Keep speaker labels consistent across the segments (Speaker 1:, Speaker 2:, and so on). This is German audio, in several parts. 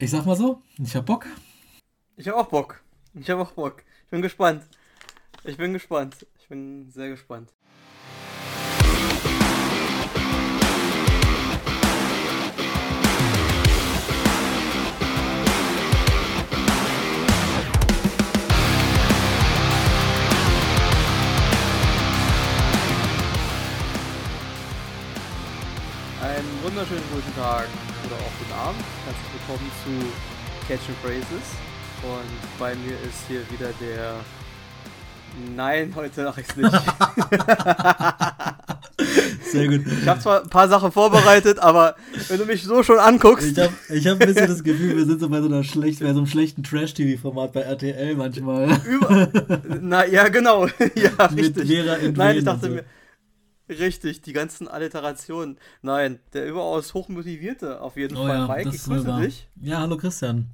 Speaker 1: Ich sag mal so, ich hab Bock.
Speaker 2: Ich hab auch Bock. Ich hab auch Bock. Ich bin gespannt. Ich bin gespannt. Ich bin sehr gespannt. Einen wunderschönen guten Tag oder auch guten Abend. Herzlich willkommen zu Catch and Phrases. Und bei mir ist hier wieder der. Nein, heute mache ich es nicht.
Speaker 1: Sehr gut.
Speaker 2: Ich habe zwar ein paar Sachen vorbereitet, aber wenn du mich so schon anguckst.
Speaker 1: Ich habe hab ein bisschen das Gefühl, wir sind so bei so, einer schlecht, bei so einem schlechten Trash-TV-Format bei RTL manchmal.
Speaker 2: Über, na ja, genau. ja,
Speaker 1: Mit
Speaker 2: richtig.
Speaker 1: Vera in
Speaker 2: Nein, ich dachte
Speaker 1: so.
Speaker 2: mir. Richtig, die ganzen Alliterationen. Nein, der überaus hochmotivierte auf jeden
Speaker 1: Oh
Speaker 2: Fall.
Speaker 1: ja,
Speaker 2: Mike, ich grüße
Speaker 1: wahr.
Speaker 2: dich.
Speaker 1: Ja, hallo Christian.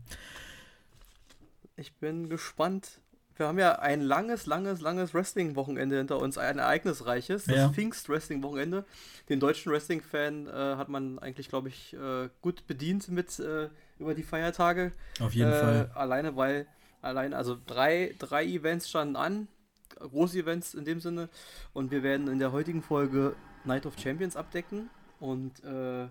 Speaker 2: Ich bin gespannt. Wir haben ja ein langes, langes, langes Wrestling-Wochenende hinter uns, ein ereignisreiches, das
Speaker 1: Ja.
Speaker 2: Pfingst-Wrestling-Wochenende. Den deutschen Wrestling-Fan äh, hat man eigentlich, glaube ich, äh, gut bedient mit äh, über die Feiertage.
Speaker 1: Auf jeden
Speaker 2: äh,
Speaker 1: Fall.
Speaker 2: Alleine, weil, allein, also drei, drei Events standen an, große Events in dem Sinne. Und wir werden in der heutigen Folge Night of Champions abdecken. Und äh,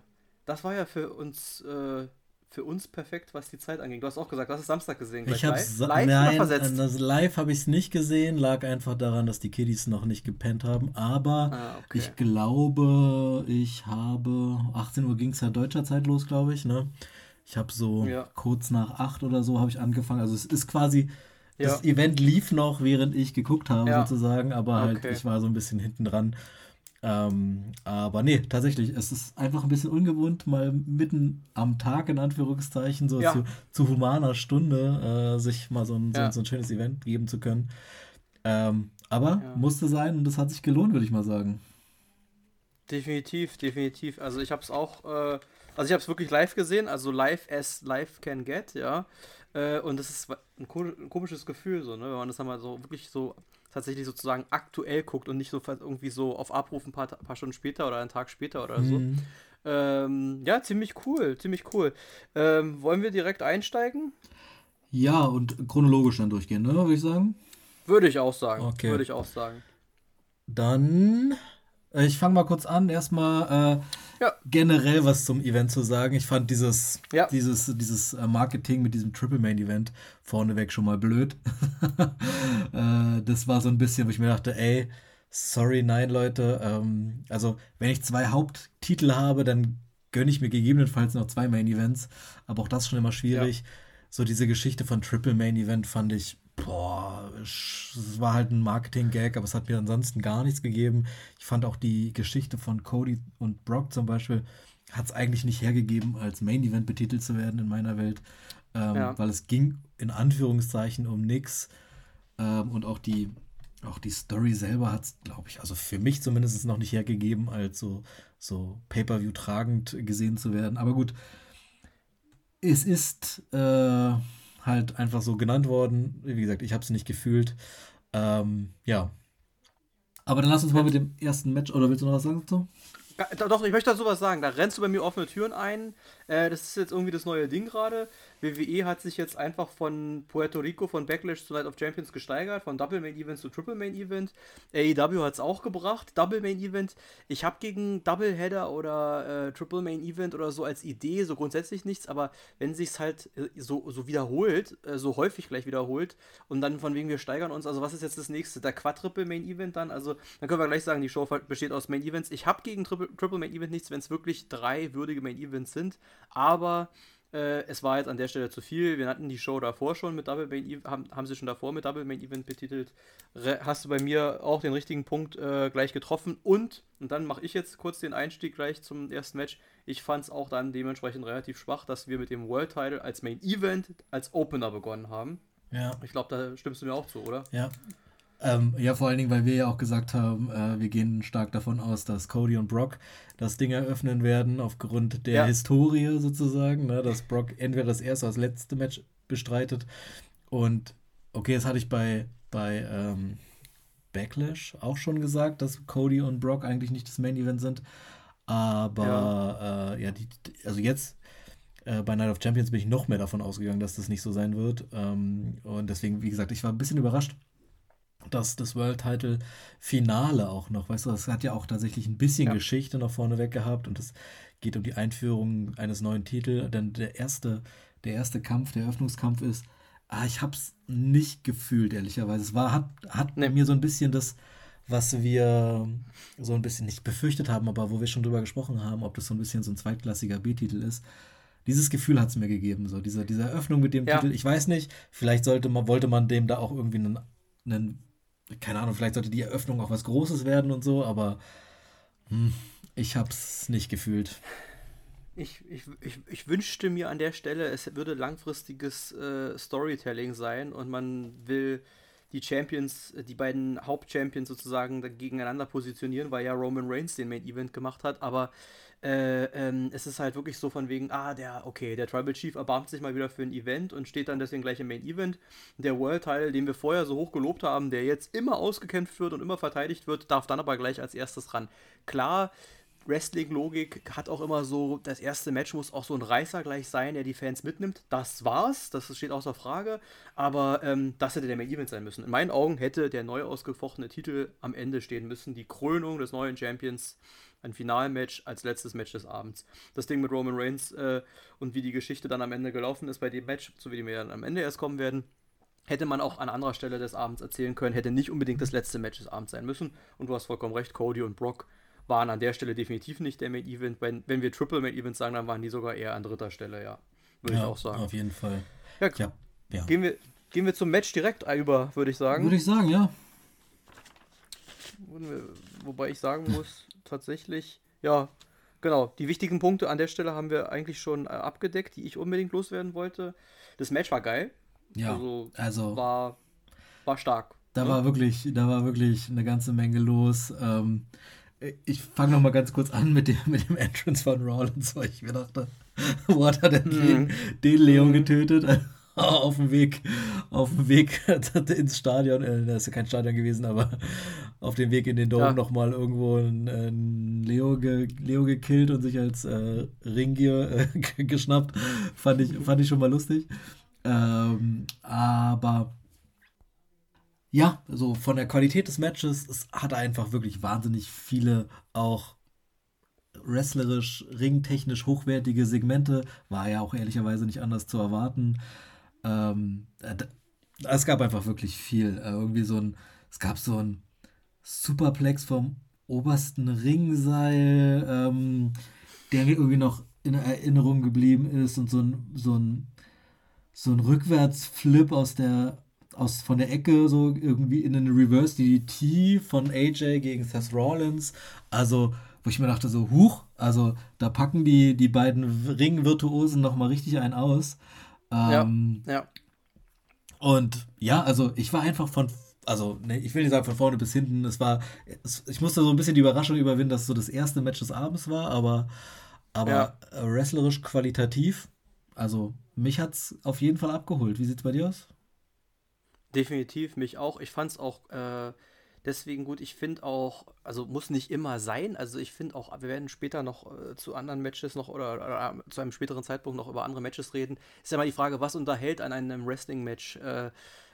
Speaker 2: das war ja für uns, äh, für uns perfekt, was die Zeit anging. Du hast auch gesagt, du hast es Samstag gesehen.
Speaker 1: Ich habe
Speaker 2: live?
Speaker 1: live, nein,
Speaker 2: versetzt?
Speaker 1: das live habe ich es nicht gesehen, lag einfach daran, dass die Kiddies noch nicht gepennt haben. Aber
Speaker 2: Ah, okay.
Speaker 1: ich glaube, ich habe 18 Uhr ging es ja deutscher Zeit los, glaube ich. Ne, ich habe so
Speaker 2: Ja.
Speaker 1: kurz nach 8 oder so habe ich angefangen. Also es ist quasi das
Speaker 2: Ja.
Speaker 1: Event lief noch, während ich geguckt habe
Speaker 2: Ja.
Speaker 1: sozusagen, aber halt
Speaker 2: Okay.
Speaker 1: ich war so ein bisschen hinten dran. Ähm, aber nee, tatsächlich, es ist einfach ein bisschen ungewohnt, mal mitten am Tag in Anführungszeichen so
Speaker 2: Ja.
Speaker 1: zu, zu humaner Stunde äh, sich mal so ein, so, so ein schönes Event geben zu können. Ähm, aber musste sein und das hat sich gelohnt, würde ich mal sagen.
Speaker 2: Definitiv, definitiv. Also ich habe es auch, äh, also ich habe es wirklich live gesehen, also live as live can get, ja. Äh, und das ist ein, ko ein komisches Gefühl, so, ne, wenn man das dann mal so wirklich so tatsächlich sozusagen aktuell guckt und nicht so irgendwie so auf Abruf ein paar, paar Stunden später oder einen Tag später oder so.
Speaker 1: Mhm.
Speaker 2: Ähm, ja, ziemlich cool, ziemlich cool. Ähm, wollen wir direkt einsteigen?
Speaker 1: Ja, und chronologisch dann durchgehen, ne, würde ich sagen.
Speaker 2: Würde ich auch sagen.
Speaker 1: Okay.
Speaker 2: Würde ich auch sagen.
Speaker 1: Dann, ich fange mal kurz an, erstmal äh,
Speaker 2: Ja.
Speaker 1: generell was zum Event zu sagen. Ich fand dieses,
Speaker 2: Ja.
Speaker 1: dieses, dieses äh, Marketing mit diesem Triple Main Event vorneweg schon mal blöd. äh, das war so ein bisschen, wo ich mir dachte, ey, sorry, nein, Leute. Ähm, also, wenn ich zwei Haupttitel habe, dann gönne ich mir gegebenenfalls noch zwei Main Events. Aber auch das schon immer schwierig. So diese Geschichte von Triple Main Event fand ich, boah, es war halt ein Marketing-Gag, aber es hat mir ansonsten gar nichts gegeben. Ich fand auch die Geschichte von Cody und Brock zum Beispiel, hat es eigentlich nicht hergegeben, als Main Event betitelt zu werden in meiner Welt, ähm,
Speaker 2: Ja.
Speaker 1: weil es ging in Anführungszeichen um nix. Ähm, und auch die, auch die Story selber hat es, glaube ich, also für mich zumindest noch nicht hergegeben, als so, so Pay-Per-View tragend gesehen zu werden. Aber gut, es ist äh, halt einfach so genannt worden. Wie gesagt, ich habe es nicht gefühlt. Ähm, ja. Aber dann lass uns mal mit dem ersten Match, oder willst du noch was sagen dazu?
Speaker 2: Do- Doch, ich möchte dazu was sagen. Da rennst du bei mir offene Türen ein. Äh, das ist jetzt irgendwie das neue Ding gerade. WWE hat sich jetzt einfach von Puerto Rico, von Backlash zu Night of Champions gesteigert, von Double Main Event zu Triple Main Event. AEW hat es auch gebracht, Double Main Event. Ich habe gegen Double Header oder äh, Triple Main Event oder so als Idee so grundsätzlich nichts, aber wenn sich halt äh, so, so wiederholt, äh, so häufig gleich wiederholt und dann von wegen wir steigern uns, also was ist jetzt das nächste? Der Quadruple Main Event dann? Also dann können wir gleich sagen, die Show besteht aus Main Events. Ich habe gegen Triple, Triple Main Event nichts, wenn es wirklich drei würdige Main Events sind, aber äh, es war jetzt an der Stelle zu viel. Wir hatten die Show davor schon mit Double Main Event, haben, haben sie schon davor mit Double Main Event betitelt. Re hast du bei mir auch den richtigen Punkt äh, gleich getroffen und, und dann mache ich jetzt kurz den Einstieg gleich zum ersten Match. Ich fand es auch dann dementsprechend relativ schwach, dass wir mit dem World Title als Main Event, als Opener begonnen haben.
Speaker 1: Ja.
Speaker 2: Ich glaube, da stimmst du mir auch zu, oder?
Speaker 1: Ja. Ähm, ja, vor allen Dingen, weil wir ja auch gesagt haben, äh, wir gehen stark davon aus, dass Cody und Brock das Ding eröffnen werden, aufgrund der
Speaker 2: Ja.
Speaker 1: Historie sozusagen, ne, dass Brock entweder das erste oder das letzte Match bestreitet. Und okay, das hatte ich bei, bei ähm, Backlash auch schon gesagt, dass Cody und Brock eigentlich nicht das Main Event sind. Aber ja, äh, ja die, also jetzt Äh, bei Night of Champions bin ich noch mehr davon ausgegangen, dass das nicht so sein wird. Ähm, und deswegen, wie gesagt, ich war ein bisschen überrascht, dass das World Title Finale auch noch, weißt du, das hat ja auch tatsächlich ein bisschen ja. Geschichte noch vorneweg gehabt und es geht um die Einführung eines neuen Titels. Denn der erste, der erste Kampf, der Eröffnungskampf ist, ah, ich hab's nicht gefühlt, ehrlicherweise. Es war, hat, hat nee. mir so ein bisschen das, was wir so ein bisschen nicht befürchtet haben, aber wo wir schon drüber gesprochen haben, ob das so ein bisschen so ein zweitklassiger B-Titel ist. Dieses Gefühl hat es mir gegeben, so diese, diese Eröffnung mit dem ja. Titel. Ich weiß nicht, vielleicht sollte man, wollte man dem da auch irgendwie einen, einen keine Ahnung, vielleicht sollte die Eröffnung auch was Großes werden und so, aber hm, ich hab's nicht gefühlt.
Speaker 2: Ich, ich, ich, ich, wünschte mir an der Stelle, es würde langfristiges äh, Storytelling sein und man will die Champions, die beiden Hauptchampions sozusagen gegeneinander positionieren, weil ja Roman Reigns den Main Event gemacht hat, aber äh, ähm, es ist halt wirklich so von wegen, ah, der, okay, der Tribal Chief erbarmt sich mal wieder für ein Event und steht dann deswegen gleich im Main Event. Der World-Teil, den wir vorher so hoch gelobt haben, der jetzt immer ausgekämpft wird und immer verteidigt wird, darf dann aber gleich als erstes ran. Klar, Wrestling-Logik hat auch immer so, das erste Match muss auch so ein Reißer gleich sein, der die Fans mitnimmt. Das war's, das steht außer Frage. Aber ähm, das hätte der Main Event sein müssen. In meinen Augen hätte der neu ausgefochtene Titel am Ende stehen müssen. Die Krönung des neuen Champions ein Finalmatch als letztes Match des Abends. Das Ding mit Roman Reigns äh, und wie die Geschichte dann am Ende gelaufen ist bei dem Match, so wie die mir dann am Ende erst kommen werden, hätte man auch an anderer Stelle des Abends erzählen können, hätte nicht unbedingt das letzte Match des Abends sein müssen. Und du hast vollkommen recht, Cody und Brock waren an der Stelle definitiv nicht der Main Event. Wenn, wenn wir Triple Main Events sagen, dann waren die sogar eher an dritter Stelle, ja. Würde ja, ich auch sagen.
Speaker 1: Auf jeden Fall.
Speaker 2: Ja, ja, ja. Gehen, wir, gehen wir zum Match direkt über, würde ich sagen.
Speaker 1: Würde ich sagen, ja.
Speaker 2: Wobei ich sagen muss, tatsächlich, ja, genau, die wichtigen Punkte an der Stelle haben wir eigentlich schon äh, abgedeckt, die ich unbedingt loswerden wollte. Das Match war geil.
Speaker 1: Ja, also, also
Speaker 2: war, war stark.
Speaker 1: Da ne? war wirklich, da war wirklich eine ganze Menge los. Ähm, ich fange noch mal ganz kurz an mit dem, mit dem Entrance von Rollins, weil ich mir dachte, wo hat denn mhm. den, den Leon mhm. getötet? auf dem Weg, auf dem Weg ins Stadion, äh, das ist ja kein Stadion gewesen, aber auf dem Weg in den Dom ja. nochmal irgendwo ein, Leo, ge, Leo gekillt und sich als äh, Ringgear äh, geschnappt. Fand ich, fand ich schon mal lustig. Ähm, aber ja, so von der Qualität des Matches, es hat einfach wirklich wahnsinnig viele auch wrestlerisch, ringtechnisch hochwertige Segmente. War ja auch ehrlicherweise nicht anders zu erwarten. Ähm, äh, es gab einfach wirklich viel. Äh, irgendwie so ein, es gab so ein Superplex vom obersten Ringseil, ähm, der mir irgendwie noch in Erinnerung geblieben ist und so ein, so ein, so ein Rückwärtsflip aus der, aus, von der Ecke, so irgendwie in einen Reverse DDT von AJ gegen Seth Rollins. Also, wo ich mir dachte, so, huch, also da packen die, die beiden Ring-Virtuosen nochmal richtig einen aus. Ähm, ja, ja. Und ja, also ich war einfach von, also ne, ich will nicht sagen von vorne bis hinten, es war, es, ich musste so ein bisschen die Überraschung überwinden, dass es so das erste Match des Abends war, aber, aber ja. wrestlerisch qualitativ, also mich hat es auf jeden Fall abgeholt. Wie sieht es bei dir aus?
Speaker 2: Definitiv, mich auch. Ich fand es auch äh, Deswegen gut, ich finde auch, also muss nicht immer sein. Also ich finde auch, wir werden später noch äh, zu anderen Matches noch oder, oder, zu einem späteren Zeitpunkt noch über andere Matches reden. Ist ja mal die Frage, was unterhält an einem Wrestling-Match?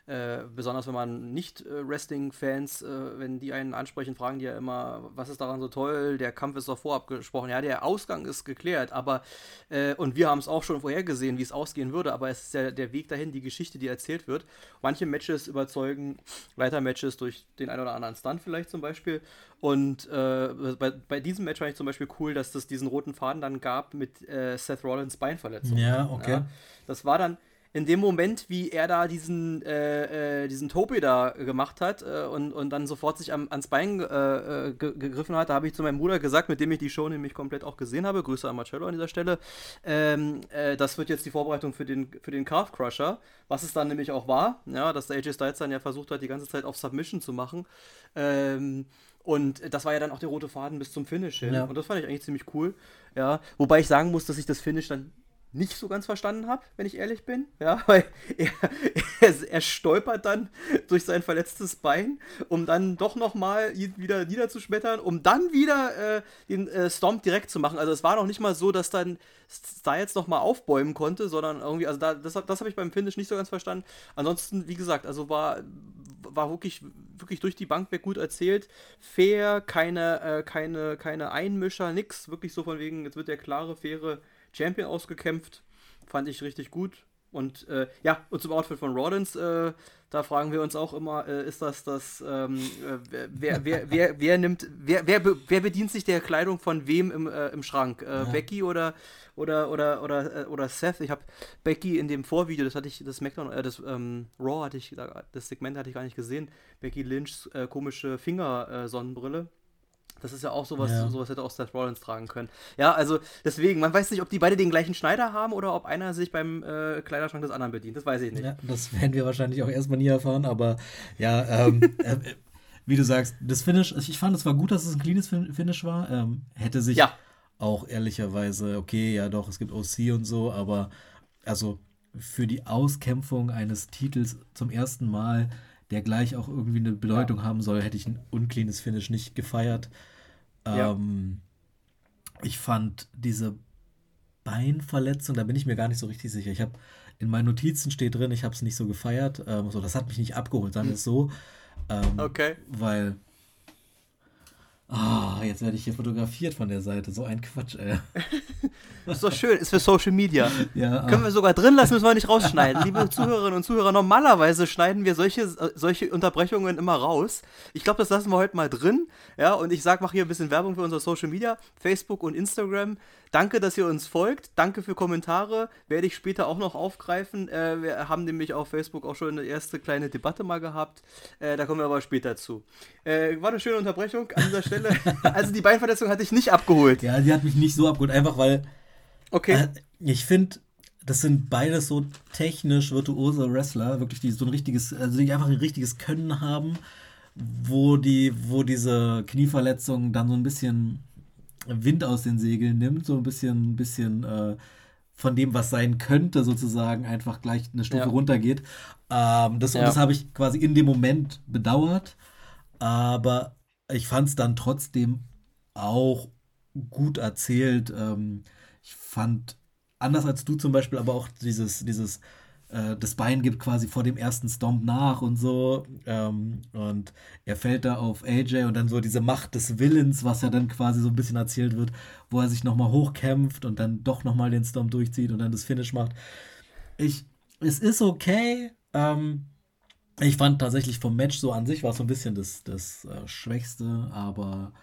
Speaker 2: Äh, besonders wenn man nicht äh, Wrestling-Fans, äh, wenn die einen ansprechen, fragen die ja immer, was ist daran so toll? Der Kampf ist doch vorab gesprochen. Ja, der Ausgang ist geklärt, aber äh, und wir haben es auch schon vorhergesehen, wie es ausgehen würde, aber es ist ja der Weg dahin, die Geschichte, die erzählt wird. Manche Matches überzeugen Leiter-Matches durch den einen oder anderen Stunt vielleicht zum Beispiel. Und äh, bei, bei, diesem Match fand ich zum Beispiel cool, dass es diesen roten Faden dann gab mit Seth Rollins Beinverletzung.
Speaker 1: Ja, okay. Ja,
Speaker 2: das war dann in dem Moment, wie er da diesen, äh, äh, diesen Topi da gemacht hat äh, und, und dann sofort sich am, ans Bein äh, äh gegriffen hat, da habe ich zu meinem Bruder gesagt, mit dem ich die Show nämlich komplett auch gesehen habe, Grüße an Marcello an dieser Stelle, ähm, äh, das wird jetzt die Vorbereitung für den, für den Calf Crusher, was es dann nämlich auch war, ja, dass der AJ Styles dann ja versucht hat, die ganze Zeit auf Submission zu machen. Ähm, und das war ja dann auch der rote Faden bis zum Finish hin. Ja. Und das fand ich eigentlich ziemlich cool. Ja, wobei ich sagen muss, dass ich das Finish dann nicht so ganz verstanden habe, wenn ich ehrlich bin. Ja, weil er, er, er, stolpert dann durch sein verletztes Bein, um dann doch nochmal wieder niederzuschmettern, um dann wieder äh, den äh, Stomp direkt zu machen. Also es war noch nicht mal so, dass dann Styles nochmal aufbäumen konnte, sondern irgendwie, also da, das, das habe ich beim Finish nicht so ganz verstanden. Ansonsten, wie gesagt, also war, war wirklich, wirklich durch die Bank weg gut erzählt. Fair, keine, äh, keine, keine Einmischer, nix. Wirklich so von wegen, jetzt wird der klare, faire Champion ausgekämpft. Fand ich richtig gut. Und äh, ja, und zum Outfit von Rollins, äh, da fragen wir uns auch immer, äh, ist das das, ähm, äh, wer, wer, wer, wer nimmt, wer, wer, wer bedient sich der Kleidung von wem im, äh, im Schrank? Äh, ja. Becky oder, oder, oder, oder, oder Seth? Ich habe Becky in dem Vorvideo, das hatte ich, das SmackDown, das ähm, Raw hatte ich, das Segment hatte ich gar nicht gesehen, Becky Lynchs komische Fingersonnenbrille das ist ja auch sowas, ja. sowas hätte auch Seth Rollins tragen können. Ja, also deswegen, man weiß nicht, ob die beide den gleichen Schneider haben oder ob einer sich beim äh, Kleiderschrank des anderen bedient. Das weiß ich nicht.
Speaker 1: Ja, das werden wir wahrscheinlich auch erstmal nie erfahren, aber ja, ähm, äh, wie du sagst, das Finish, ich fand es war gut, dass es ein cleanes Finish war. Ähm, hätte sich ja. auch ehrlicherweise, okay, ja doch, es gibt OC und so, aber also für die Auskämpfung eines Titels zum ersten Mal der gleich auch irgendwie eine Bedeutung ja. haben soll, hätte ich ein uncleanes Finish nicht gefeiert. Ja. Ähm, ich fand diese Beinverletzung, da bin ich mir gar nicht so richtig sicher. Ich habe in meinen Notizen steht drin, ich habe es nicht so gefeiert. Ähm, so, das hat mich nicht abgeholt, sagen wir es so. Ähm,
Speaker 2: okay.
Speaker 1: Weil Ah, oh, jetzt werde ich hier fotografiert von der Seite. So ein Quatsch, ey.
Speaker 2: ist doch schön, ist für Social Media.
Speaker 1: Ja,
Speaker 2: Können wir sogar drin lassen, müssen wir nicht rausschneiden. Liebe Zuhörerinnen und Zuhörer, normalerweise schneiden wir solche, solche Unterbrechungen immer raus. Ich glaube, das lassen wir heute mal drin. Ja, und ich sag, mache hier ein bisschen Werbung für unser Social Media, Facebook und Instagram. Danke, dass ihr uns folgt. Danke für Kommentare. Werde ich später auch noch aufgreifen. Äh, wir haben nämlich auf Facebook auch schon eine erste kleine Debatte mal gehabt. Äh, da kommen wir aber später zu. Äh, war eine schöne Unterbrechung an dieser Stelle. also die Beinverletzung hatte ich nicht abgeholt.
Speaker 1: Ja, die hat mich nicht so abgeholt. Einfach weil.
Speaker 2: Okay.
Speaker 1: Äh, ich finde, das sind beides so technisch virtuose Wrestler, wirklich, die so ein richtiges, also die einfach ein richtiges Können haben, wo die, wo diese Knieverletzung dann so ein bisschen Wind aus den Segeln nimmt, so ein bisschen, bisschen äh, von dem, was sein könnte, sozusagen einfach gleich eine Stufe ja. runtergeht. Ähm, das ja. das habe ich quasi in dem Moment bedauert, aber ich fand es dann trotzdem auch gut erzählt. Ähm, ich fand, anders als du zum Beispiel, aber auch dieses, dieses äh, das Bein gibt quasi vor dem ersten Stomp nach und so. Ähm, und er fällt da auf AJ und dann so diese Macht des Willens, was ja dann quasi so ein bisschen erzählt wird, wo er sich nochmal hochkämpft und dann doch nochmal den Stomp durchzieht und dann das Finish macht. Ich, es ist okay. Ähm, ich fand tatsächlich vom Match so an sich war es so ein bisschen das, das äh, Schwächste, aber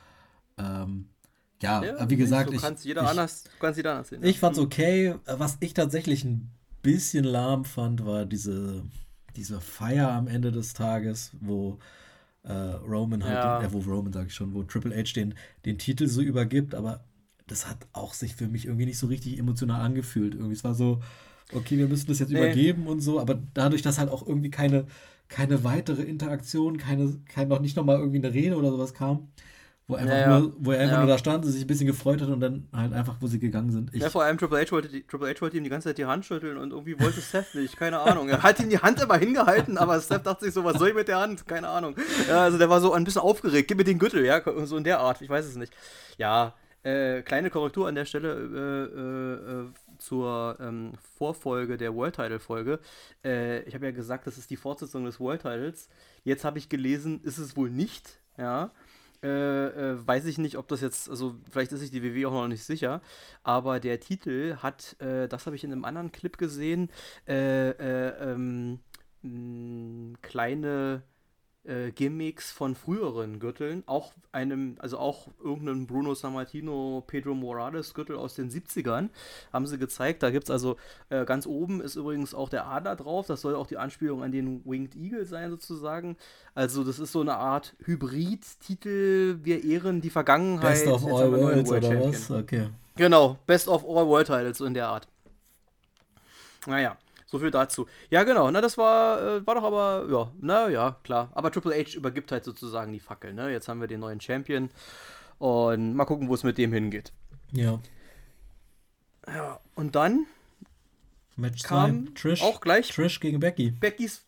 Speaker 1: ähm, ja, ja, wie gesagt,
Speaker 2: du kannst jeder ich, anders, kannst jeder anders
Speaker 1: sehen. Ich fand's okay. Was ich tatsächlich ein bisschen lahm fand, war diese, diese Feier am Ende des Tages, wo äh, Roman halt, ja. den, äh, wo Roman sage ich schon, wo Triple H den, den Titel so übergibt, aber das hat auch sich für mich irgendwie nicht so richtig emotional angefühlt. Irgendwie, es war so, okay, wir müssen das jetzt nee. übergeben und so, aber dadurch, dass halt auch irgendwie keine, keine weitere Interaktion, keine, kein, noch nicht nochmal irgendwie eine Rede oder sowas kam, wo, einfach ja, nur, wo er einfach ja. nur da stand, sich ein bisschen gefreut hat und dann halt einfach, wo sie gegangen sind.
Speaker 2: Ich ja, vor allem Triple H, wollte die, Triple H wollte ihm die ganze Zeit die Hand schütteln und irgendwie wollte Seth nicht, keine Ahnung. Er hat ihm die Hand immer hingehalten, aber Seth dachte sich so, was soll ich mit der Hand? Keine Ahnung. Ja, also der war so ein bisschen aufgeregt, gib mir den Gürtel, ja, so in der Art, ich weiß es nicht. Ja, äh, kleine Korrektur an der Stelle äh, äh, zur ähm, Vorfolge der World Title Folge. Äh, ich habe ja gesagt, das ist die Fortsetzung des World Titles. Jetzt habe ich gelesen, ist es wohl nicht, ja. Äh, äh, weiß ich nicht, ob das jetzt, also vielleicht ist sich die WW auch noch nicht sicher, aber der Titel hat, äh, das habe ich in einem anderen Clip gesehen, äh, äh, ähm, kleine äh, Gimmicks von früheren Gürteln, auch einem, also auch irgendeinem Bruno Sammartino, Pedro Morales Gürtel aus den 70ern, haben sie gezeigt. Da gibt es also äh, ganz oben ist übrigens auch der Adler drauf, das soll auch die Anspielung an den Winged Eagle sein, sozusagen. Also, das ist so eine Art Hybrid-Titel, wir ehren die Vergangenheit.
Speaker 1: Best of All Worlds World oder was? Okay.
Speaker 2: Genau, Best of All World Titles, so in der Art. Naja. So viel dazu. Ja, genau. Na, das war, äh, war doch aber, ja, na ja, klar. Aber Triple H übergibt halt sozusagen die Fackel, ne? Jetzt haben wir den neuen Champion. Und mal gucken, wo es mit dem hingeht.
Speaker 1: Ja.
Speaker 2: Ja, und dann
Speaker 1: Match
Speaker 2: kam Trish, auch gleich
Speaker 1: Trish gegen Becky.
Speaker 2: Beckys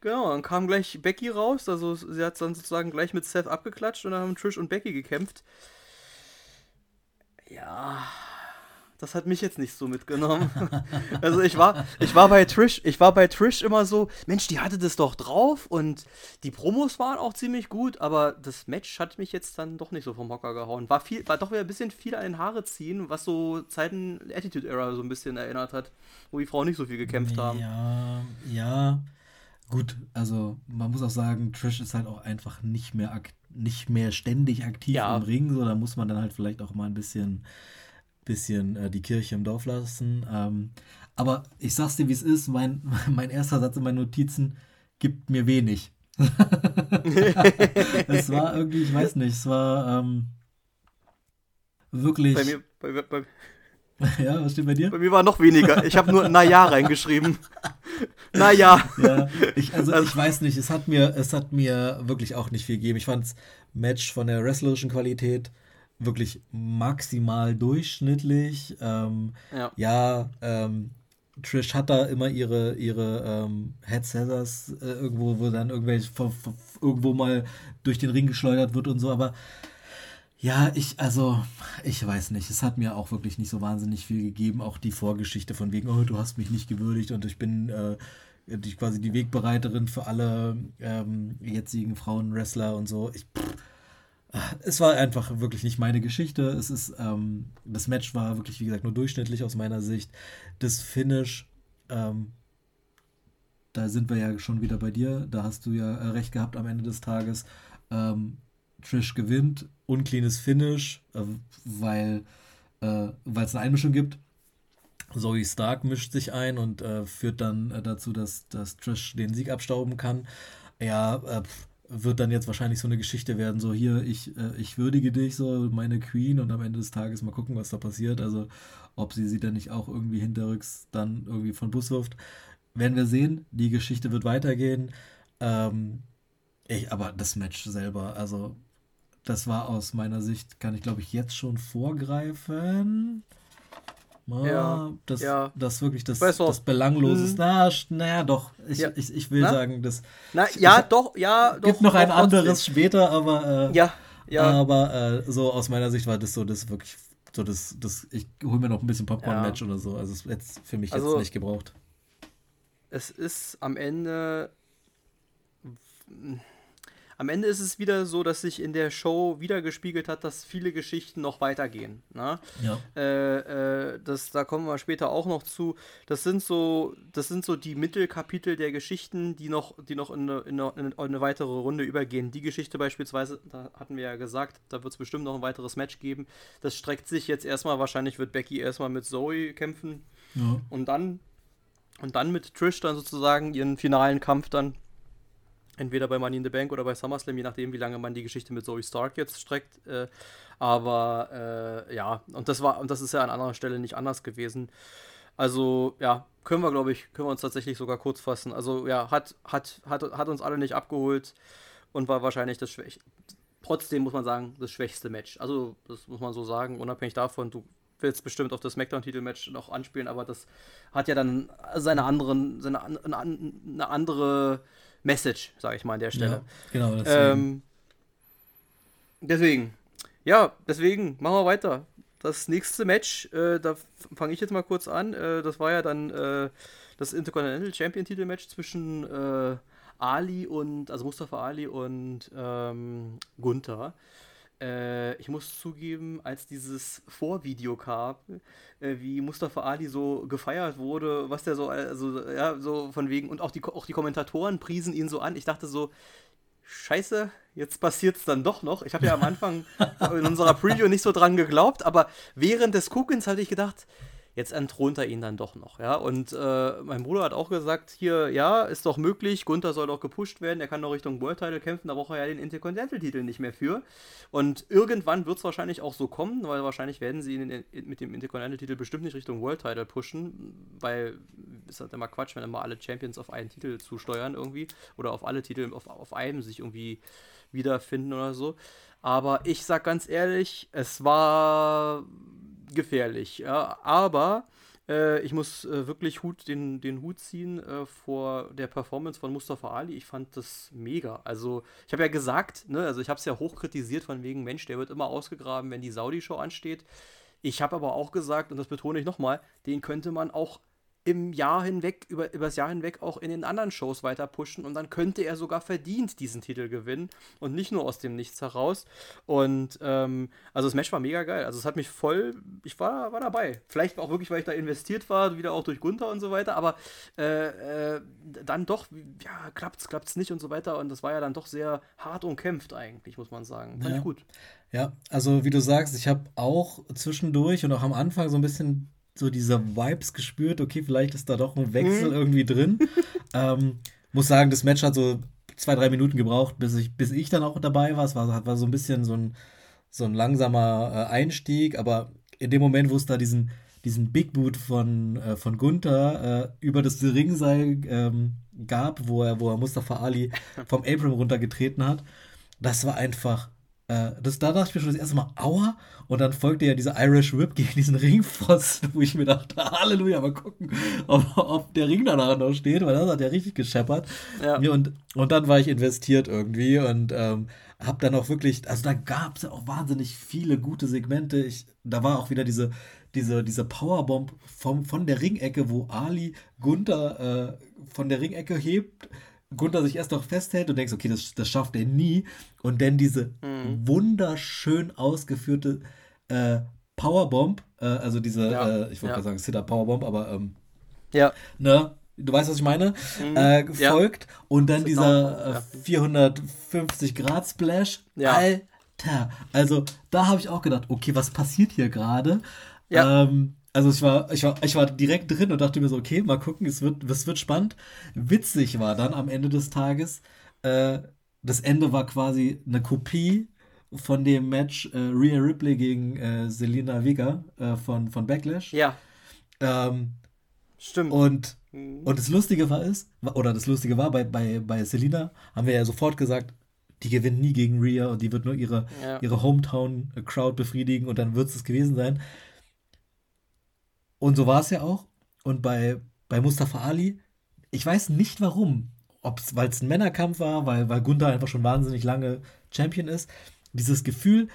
Speaker 2: Genau, dann kam gleich Becky raus, also sie hat dann sozusagen gleich mit Seth abgeklatscht und dann haben Trish und Becky gekämpft. Ja, das hat mich jetzt nicht so mitgenommen. also ich war, ich war bei Trish, ich war bei Trish immer so, Mensch, die hatte das doch drauf und die Promos waren auch ziemlich gut, aber das Match hat mich jetzt dann doch nicht so vom Hocker gehauen. War viel, war doch wieder ein bisschen viel an den Haare ziehen, was so Zeiten Attitude Era so ein bisschen erinnert hat, wo die Frauen nicht so viel gekämpft haben.
Speaker 1: Ja, ja. Gut, also man muss auch sagen, Trish ist halt auch einfach nicht mehr nicht mehr ständig aktiv ja. im Ring, so da muss man dann halt vielleicht auch mal ein bisschen bisschen äh, die Kirche im Dorf lassen. Ähm, aber ich sag's dir, wie es ist. Mein, mein erster Satz in meinen Notizen gibt mir wenig. es war irgendwie, ich weiß nicht, es war ähm, wirklich.
Speaker 2: Bei mir, bei, bei,
Speaker 1: ja, was steht bei dir?
Speaker 2: Bei mir war noch weniger. Ich habe nur naja reingeschrieben. naja.
Speaker 1: Ja, ich, also, also, ich weiß nicht, es hat mir, es hat mir wirklich auch nicht viel gegeben. Ich fand's Match von der wrestlerischen Qualität wirklich maximal durchschnittlich. Ähm, ja, ja ähm, Trish hat da immer ihre, ihre ähm, Head Scissors äh, irgendwo, wo dann irgendwelche irgendwo mal durch den Ring geschleudert wird und so, aber ja, ich, also, ich weiß nicht. Es hat mir auch wirklich nicht so wahnsinnig viel gegeben. Auch die Vorgeschichte von wegen, oh, du hast mich nicht gewürdigt und ich bin äh, die, quasi die Wegbereiterin für alle ähm, jetzigen Frauenwrestler und so. Ich, pff, es war einfach wirklich nicht meine Geschichte. Es ist, ähm, das Match war wirklich, wie gesagt, nur durchschnittlich aus meiner Sicht. Das Finish, ähm, da sind wir ja schon wieder bei dir. Da hast du ja äh, recht gehabt am Ende des Tages. Ähm, Trish gewinnt, uncleanes Finish, äh, weil äh, es eine Einmischung gibt. Zoe Stark mischt sich ein und äh, führt dann äh, dazu, dass, dass Trish den Sieg abstauben kann. Ja, äh, wird dann jetzt wahrscheinlich so eine Geschichte werden, so hier, ich, äh, ich würdige dich, so meine Queen und am Ende des Tages mal gucken, was da passiert. Also ob sie sie dann nicht auch irgendwie hinterrücks dann irgendwie von Bus wirft, werden wir sehen. Die Geschichte wird weitergehen. Ähm, ich, aber das Match selber, also das war aus meiner Sicht, kann ich glaube ich jetzt schon vorgreifen. Ja, das, ja. das wirklich das, das Belangloses. Mhm. Na, naja, doch. Ich, ja. ich, ich will Na? sagen, das.
Speaker 2: Na, ja, doch, ja,
Speaker 1: doch. Gibt noch ein anderes später, aber.
Speaker 2: Äh, ja, ja.
Speaker 1: Aber äh, so aus meiner Sicht war das so, das wirklich. So, das, das, ich hole mir noch ein bisschen Popcorn-Match oder so. Also, es jetzt für mich also, jetzt nicht gebraucht.
Speaker 2: Es ist am Ende am Ende ist es wieder so, dass sich in der Show wieder gespiegelt hat, dass viele Geschichten noch weitergehen. Ne? Ja. Äh, äh, das, da kommen wir später auch noch zu. Das sind so, das sind so die Mittelkapitel der Geschichten, die noch, die noch in eine, in, eine, in eine weitere Runde übergehen. Die Geschichte beispielsweise, da hatten wir ja gesagt, da wird es bestimmt noch ein weiteres Match geben. Das streckt sich jetzt erstmal, wahrscheinlich wird Becky erstmal mit Zoe kämpfen. Ja. Und dann und dann mit Trish dann sozusagen ihren finalen Kampf dann Entweder bei Money in the Bank oder bei SummerSlam, je nachdem, wie lange man die Geschichte mit Zoe Stark jetzt streckt. Äh, aber äh, ja, und das war, und das ist ja an anderer Stelle nicht anders gewesen. Also, ja, können wir, glaube ich, können wir uns tatsächlich sogar kurz fassen. Also, ja, hat, hat, hat, hat uns alle nicht abgeholt und war wahrscheinlich das Schwächste. Trotzdem muss man sagen, das schwächste Match. Also, das muss man so sagen, unabhängig davon, du willst bestimmt auf das SmackDown-Titelmatch noch anspielen, aber das hat ja dann seine anderen, seine eine andere Message, sage ich mal an der Stelle. Ja,
Speaker 1: genau. Deswegen. Ähm,
Speaker 2: deswegen. Ja, deswegen machen wir weiter. Das nächste Match, äh, da fange ich jetzt mal kurz an. Äh, das war ja dann äh, das Intercontinental Champion Titelmatch zwischen äh, Ali und, also Mustafa Ali und ähm, Gunther. Äh, ich muss zugeben, als dieses Vorvideo kam, äh, wie Mustafa Ali so gefeiert wurde, was der so, also, ja, so von wegen, und auch die, auch die Kommentatoren priesen ihn so an. Ich dachte so, Scheiße, jetzt passiert es dann doch noch. Ich habe ja am Anfang in unserer Preview nicht so dran geglaubt, aber während des Guckens hatte ich gedacht, jetzt entthront er ihn dann doch noch, ja. Und äh, mein Bruder hat auch gesagt, hier, ja, ist doch möglich, Gunther soll doch gepusht werden, er kann doch Richtung World Title kämpfen, da braucht er ja den Intercontinental-Titel nicht mehr für. Und irgendwann wird es wahrscheinlich auch so kommen, weil wahrscheinlich werden sie ihn in, mit dem Intercontinental-Titel bestimmt nicht Richtung World Title pushen, weil es halt immer Quatsch, wenn immer alle Champions auf einen Titel zusteuern irgendwie oder auf alle Titel auf, auf einem sich irgendwie wiederfinden oder so. Aber ich sag ganz ehrlich, es war gefährlich. Ja, aber Äh, ich muss äh, wirklich Hut, den, den Hut ziehen äh, vor der Performance von Mustafa Ali. Ich fand das mega. Also, ich habe ja gesagt, ne, also ich habe es ja hoch kritisiert von wegen, Mensch, der wird immer ausgegraben, wenn die Saudi-Show ansteht. Ich habe aber auch gesagt, und das betone ich nochmal, den könnte man auch im Jahr hinweg, über, über das Jahr hinweg auch in den anderen Shows weiter pushen und dann könnte er sogar verdient diesen Titel gewinnen und nicht nur aus dem Nichts heraus. Und ähm, also das Match war mega geil. Also es hat mich voll, ich war, war dabei. Vielleicht auch wirklich, weil ich da investiert war, wieder auch durch Gunther und so weiter, aber äh, äh, dann doch, ja, klappt's, klappt's nicht und so weiter. Und das war ja dann doch sehr hart umkämpft eigentlich, muss man sagen. Fand
Speaker 1: ja.
Speaker 2: ich gut.
Speaker 1: Ja, also wie du sagst, ich habe auch zwischendurch und auch am Anfang so ein bisschen so diese Vibes gespürt, okay, vielleicht ist da doch ein Wechsel mhm. irgendwie drin. ähm, muss sagen, das Match hat so zwei, drei Minuten gebraucht, bis ich, bis ich dann auch dabei war. Es war, war so ein bisschen so ein, so ein langsamer äh, Einstieg, aber in dem Moment, wo es da diesen, diesen Big Boot von, äh, von Gunther äh, über das Ringseil ähm, gab, wo er, wo er Mustafa Ali vom Abram runtergetreten hat, das war einfach äh, das, da dachte ich mir schon das erste Mal, aua. Und dann folgte ja dieser Irish Whip gegen diesen Ringpfosten, wo ich mir dachte, Halleluja, mal gucken, ob, ob der Ring danach noch steht, weil das hat ja richtig gescheppert. Ja. Und, und dann war ich investiert irgendwie und ähm, hab dann auch wirklich, also da gab es ja auch wahnsinnig viele gute Segmente. Ich, da war auch wieder diese, diese, diese Powerbomb vom, von der Ringecke, wo Ali Gunther äh, von der Ringecke hebt Gunther sich erst noch festhält und denkst, okay, das, das schafft er nie. Und dann diese mhm. wunderschön ausgeführte äh, Powerbomb, äh, also diese, ja. äh, ich wollte ja. gerade sagen, Sitter Powerbomb, aber ähm,
Speaker 2: ja.
Speaker 1: ne, du weißt, was ich meine, mhm. äh, folgt. Ja. Und dann dieser 450 äh, Grad Splash. Ja. Alter, also da habe ich auch gedacht, okay, was passiert hier gerade? Ja. Ähm, also ich war, ich war, ich war direkt drin und dachte mir so, okay, mal gucken, es wird, es wird spannend. Witzig war dann am Ende des Tages, äh, das Ende war quasi eine Kopie von dem Match äh, Rhea Ripley gegen äh, Selena Vega äh, von, von Backlash.
Speaker 2: Ja.
Speaker 1: Ähm,
Speaker 2: Stimmt.
Speaker 1: Und, mhm. und das Lustige war ist, oder das Lustige war, bei, bei, bei Selena haben wir ja sofort gesagt, die gewinnt nie gegen Rhea und die wird nur ihre, ja. ihre Hometown-Crowd befriedigen und dann wird es gewesen sein. Und so war es ja auch. Und bei, bei Mustafa Ali, ich weiß nicht warum, ob es, weil es ein Männerkampf war, weil, weil Gunther einfach schon wahnsinnig lange Champion ist, dieses Gefühl,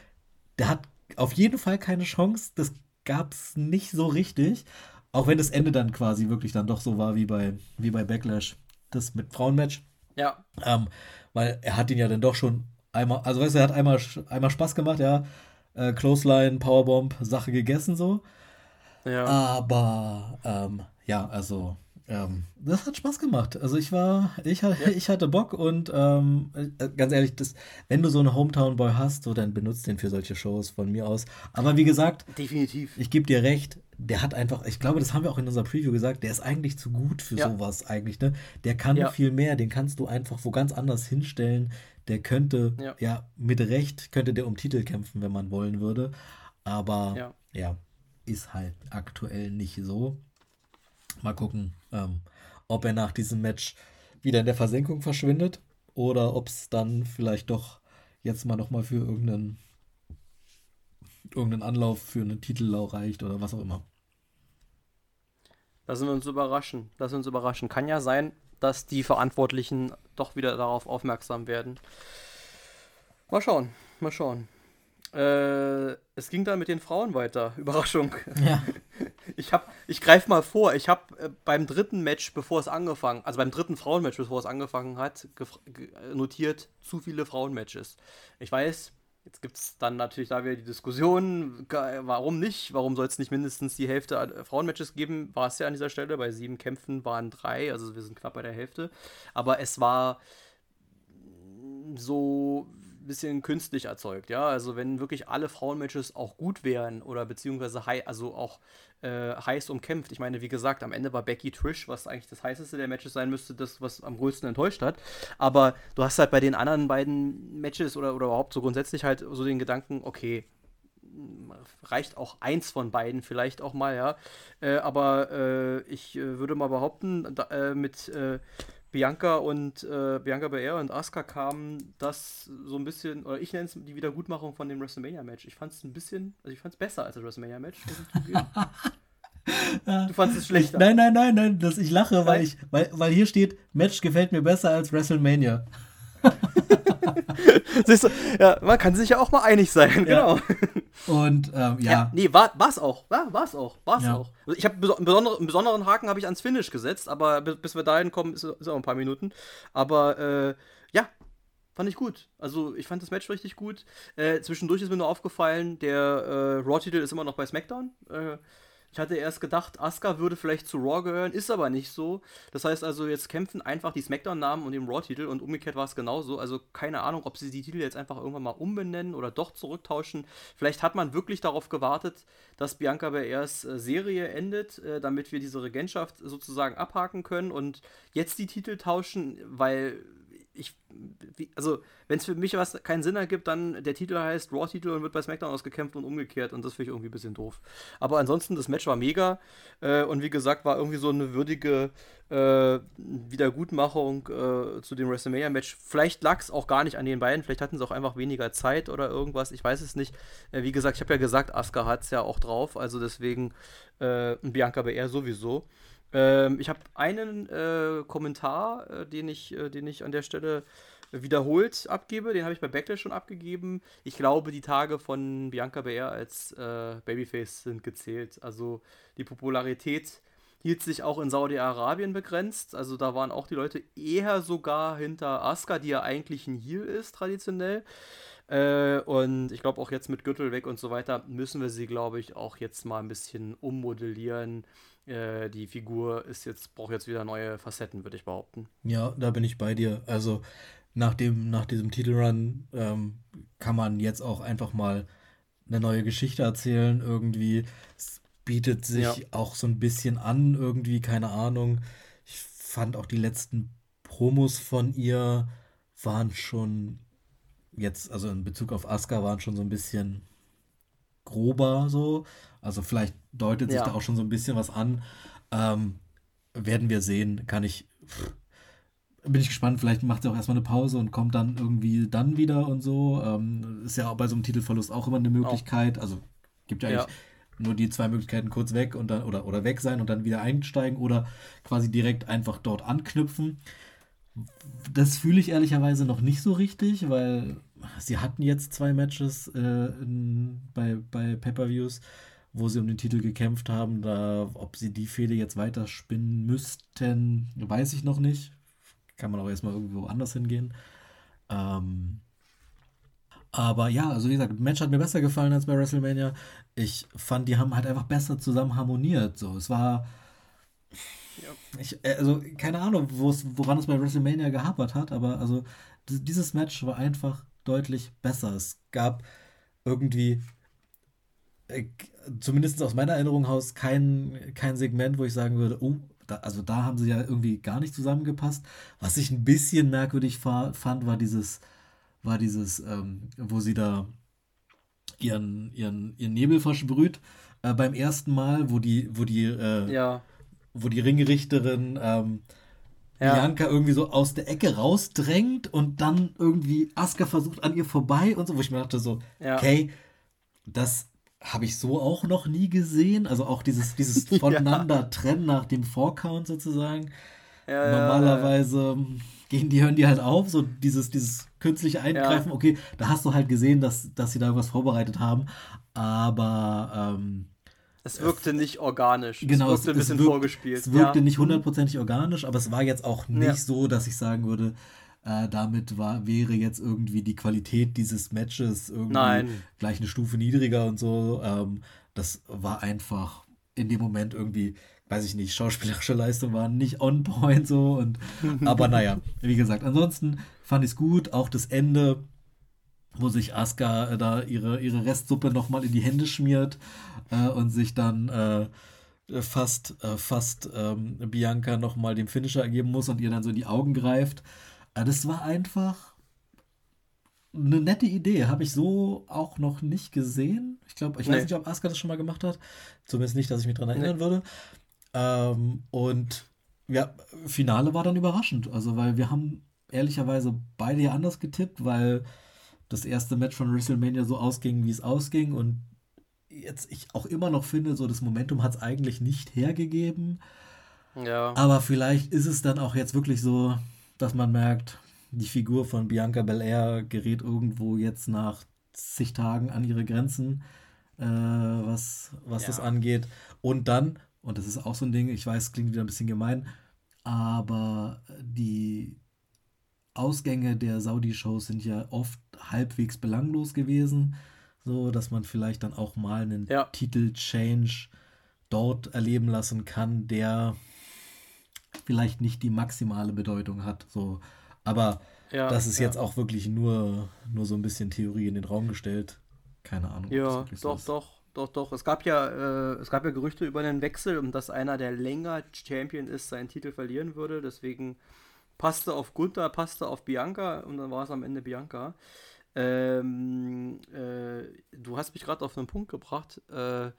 Speaker 1: der hat auf jeden Fall keine Chance, das gab es nicht so richtig. Auch wenn das Ende dann quasi wirklich dann doch so war wie bei, wie bei Backlash, das mit Frauenmatch.
Speaker 2: Ja.
Speaker 1: Ähm, weil er hat ihn ja dann doch schon einmal, also weißt du, er hat einmal, einmal Spaß gemacht, ja. Äh, Clothesline, Powerbomb, Sache gegessen so.
Speaker 2: Ja.
Speaker 1: Aber ähm, ja, also ähm, das hat Spaß gemacht. Also ich war, ich, ja. ich hatte Bock und ähm, äh, ganz ehrlich, das, wenn du so einen Hometown Boy hast, so dann benutzt den für solche Shows von mir aus. Aber wie gesagt,
Speaker 2: definitiv.
Speaker 1: Ich gebe dir recht, der hat einfach, ich glaube, das haben wir auch in unserer Preview gesagt, der ist eigentlich zu gut für ja. sowas eigentlich, ne? Der kann ja. viel mehr, den kannst du einfach wo ganz anders hinstellen. Der könnte, ja mit Recht, könnte der um Titel kämpfen, wenn man wollen würde. Aber ja ist halt aktuell nicht so. Mal gucken, ähm, ob er nach diesem Match wieder in der Versenkung verschwindet oder ob es dann vielleicht doch jetzt mal nochmal für irgendeinen, irgendeinen Anlauf für einen Titellau reicht oder was auch immer.
Speaker 2: Lassen wir uns überraschen. Lassen wir uns überraschen. Kann ja sein, dass die Verantwortlichen doch wieder darauf aufmerksam werden. Mal schauen, mal schauen. Äh, es ging dann mit den Frauen weiter. Überraschung.
Speaker 1: Ja.
Speaker 2: Ich, ich greife mal vor, ich habe äh, beim dritten Match, bevor es angefangen, also beim dritten Frauenmatch, bevor es angefangen hat, notiert zu viele Frauenmatches. Ich weiß, jetzt gibt es dann natürlich da wieder die Diskussion, warum nicht? Warum soll es nicht mindestens die Hälfte Frauenmatches geben? War es ja an dieser Stelle. Bei sieben Kämpfen waren drei, also wir sind knapp bei der Hälfte. Aber es war so bisschen künstlich erzeugt, ja. Also wenn wirklich alle Frauenmatches auch gut wären oder beziehungsweise high, also auch äh, heiß umkämpft. Ich meine, wie gesagt, am Ende war Becky Trish, was eigentlich das heißeste der Matches sein müsste, das, was am größten enttäuscht hat. Aber du hast halt bei den anderen beiden Matches oder, oder überhaupt so grundsätzlich halt so den Gedanken, okay, reicht auch eins von beiden vielleicht auch mal, ja. Äh, aber äh, ich äh, würde mal behaupten, da, äh, mit äh, Bianca und äh, Bianca Belair und Asuka kamen das so ein bisschen, oder ich nenne es die Wiedergutmachung von dem WrestleMania-Match. Ich fand es ein bisschen, also ich fand es besser als das WrestleMania-Match. Du fandest es schlechter.
Speaker 1: Nein, nein, nein, nein, das, ich lache, weil, ich, weil, weil hier steht, Match gefällt mir besser als WrestleMania.
Speaker 2: Siehst du, ja, man kann sich ja auch mal einig sein, ja. genau.
Speaker 1: Und ähm, ja.
Speaker 2: ja. Nee, war es auch. War es auch. War's ja. auch. Also ich habe einen, besonderen, einen besonderen Haken habe ich ans Finish gesetzt, aber bis wir dahin kommen, ist, ist auch ein paar Minuten. Aber äh, ja, fand ich gut. Also ich fand das Match richtig gut. Äh, zwischendurch ist mir nur aufgefallen, der äh, Raw-Titel ist immer noch bei SmackDown. Ich hatte erst gedacht, Asuka würde vielleicht zu Raw gehören, ist aber nicht so. Das heißt also, jetzt kämpfen einfach die SmackDown-Namen und den Raw-Titel und umgekehrt war es genauso. Also keine Ahnung, ob sie die Titel jetzt einfach irgendwann mal umbenennen oder doch zurücktauschen. Vielleicht hat man wirklich darauf gewartet, dass Bianca Belairs äh, Serie endet, äh, damit wir diese Regentschaft sozusagen abhaken können und jetzt die Titel tauschen, weil ich, wie, also, wenn es für mich was keinen Sinn ergibt, dann der Titel heißt Raw-Titel und wird bei SmackDown ausgekämpft und umgekehrt und das finde ich irgendwie ein bisschen doof. Aber ansonsten, das Match war mega äh, und wie gesagt, war irgendwie so eine würdige äh, Wiedergutmachung äh, zu dem WrestleMania-Match. Vielleicht lag es auch gar nicht an den beiden, vielleicht hatten sie auch einfach weniger Zeit oder irgendwas, ich weiß es nicht. Äh, wie gesagt, ich habe ja gesagt, Asuka hat es ja auch drauf, also deswegen äh, Bianca BR sowieso. Ähm, ich habe einen äh, Kommentar, äh, den, ich, äh, den ich an der Stelle wiederholt abgebe. Den habe ich bei Backlash schon abgegeben. Ich glaube, die Tage von Bianca Belair als äh, Babyface sind gezählt. Also die Popularität hielt sich auch in Saudi-Arabien begrenzt. Also da waren auch die Leute eher sogar hinter Asuka, die ja eigentlich ein Heel ist, traditionell. Äh, und ich glaube auch jetzt mit Gürtel weg und so weiter müssen wir sie, glaube ich, auch jetzt mal ein bisschen ummodellieren äh, die Figur ist jetzt, braucht jetzt wieder neue Facetten, würde ich behaupten.
Speaker 1: Ja, da bin ich bei dir. Also nach, dem, nach diesem Titelrun ähm, kann man jetzt auch einfach mal eine neue Geschichte erzählen. Irgendwie es bietet sich ja. auch so ein bisschen an, irgendwie, keine Ahnung. Ich fand auch die letzten Promos von ihr waren schon jetzt, also in Bezug auf Asuka, waren schon so ein bisschen grober so. Also vielleicht deutet sich ja. da auch schon so ein bisschen was an. Ähm, werden wir sehen. Kann ich. Pff, bin ich gespannt, vielleicht macht sie auch erstmal eine Pause und kommt dann irgendwie dann wieder und so. Ähm, ist ja auch bei so einem Titelverlust auch immer eine Möglichkeit. Also gibt ja eigentlich ja. nur die zwei Möglichkeiten, kurz weg und dann oder, oder weg sein und dann wieder einsteigen oder quasi direkt einfach dort anknüpfen. Das fühle ich ehrlicherweise noch nicht so richtig, weil sie hatten jetzt zwei Matches äh, in, bei, bei Pay-Per-Views wo sie um den Titel gekämpft haben. Da, ob sie die Fehde jetzt weiter spinnen müssten, weiß ich noch nicht. Kann man auch erstmal irgendwo anders hingehen. Ähm, aber ja, also wie gesagt, Match hat mir besser gefallen als bei WrestleMania. Ich fand, die haben halt einfach besser zusammen harmoniert. So, es war. Ja. Ich, äh, also, keine Ahnung, woran es bei WrestleMania gehapert hat, aber also dieses Match war einfach deutlich besser. Es gab irgendwie äh, zumindest aus meiner Erinnerung heraus kein, kein Segment, wo ich sagen würde, oh, da, also da haben sie ja irgendwie gar nicht zusammengepasst. Was ich ein bisschen merkwürdig fand, war dieses, war dieses, ähm, wo sie da ihren, ihren, ihren Nebel versprüht äh, beim ersten Mal, wo die, wo die, äh,
Speaker 2: ja.
Speaker 1: wo die Ringrichterin ähm, ja. Bianca irgendwie so aus der Ecke rausdrängt und dann irgendwie Asuka versucht an ihr vorbei und so, wo ich mir dachte so, ja. okay, das habe ich so auch noch nie gesehen. Also auch dieses, dieses voneinander ja. trennen nach dem Vorcount sozusagen. Ja, Normalerweise ja, gehen die, hören die halt auf, so dieses, dieses künstliche Eingreifen. Okay, da hast du halt gesehen, dass, dass sie da was vorbereitet haben. Aber ähm,
Speaker 2: es wirkte nicht organisch.
Speaker 1: Genau,
Speaker 2: es wirkte
Speaker 1: ein bisschen wirkt, vorgespielt. Es wirkte nicht hundertprozentig organisch, aber es war jetzt auch nicht so, dass ich sagen würde, äh, damit war, wäre jetzt irgendwie die Qualität dieses Matches irgendwie
Speaker 2: Nein.
Speaker 1: gleich eine Stufe niedriger und so. Ähm, das war einfach in dem Moment irgendwie, weiß ich nicht, schauspielerische Leistung war nicht on point so. Und, aber naja, wie gesagt, ansonsten fand ich es gut. Auch das Ende, wo sich Asuka äh, da ihre, ihre Restsuppe nochmal in die Hände schmiert äh, und sich dann äh, fast, äh, fast ähm, Bianca nochmal dem Finisher geben muss und ihr dann so in die Augen greift. Ah, das war einfach eine nette Idee. Habe ich so auch noch nicht gesehen. Ich glaube, ich nee. weiß nicht, ob Asuka das schon mal gemacht hat. Zumindest nicht, dass ich mich daran erinnern nee. würde. Ähm, und ja, Finale war dann überraschend. Also, weil wir haben ehrlicherweise beide ja anders getippt, weil das erste Match von WrestleMania so ausging, wie es ausging. Und jetzt ich auch immer noch finde, so das Momentum hat es eigentlich nicht hergegeben.
Speaker 2: Ja.
Speaker 1: Aber vielleicht ist es dann auch jetzt wirklich so, dass man merkt, die Figur von Bianca Belair gerät irgendwo jetzt nach zig Tagen an ihre Grenzen, äh, was, was
Speaker 2: Ja.
Speaker 1: das angeht. Und dann, und das ist auch so ein Ding, ich weiß, klingt wieder ein bisschen gemein, aber die Ausgänge der Saudi-Shows sind ja oft halbwegs belanglos gewesen, so dass man vielleicht dann auch mal einen
Speaker 2: Ja.
Speaker 1: Titel-Change dort erleben lassen kann, der vielleicht nicht die maximale Bedeutung hat. So. Aber
Speaker 2: Ja,
Speaker 1: das ist
Speaker 2: ja.
Speaker 1: jetzt auch wirklich nur, nur so ein bisschen Theorie in den Raum gestellt. Keine Ahnung.
Speaker 2: Ja, doch,
Speaker 1: ist.
Speaker 2: doch, doch, doch. Es gab ja, äh, es gab ja Gerüchte über einen Wechsel und dass einer, der länger Champion ist, seinen Titel verlieren würde. Deswegen passte auf Gunther, passte auf Bianca und dann war es am Ende Bianca. Ähm, äh, du hast mich gerade auf einen Punkt gebracht. Äh,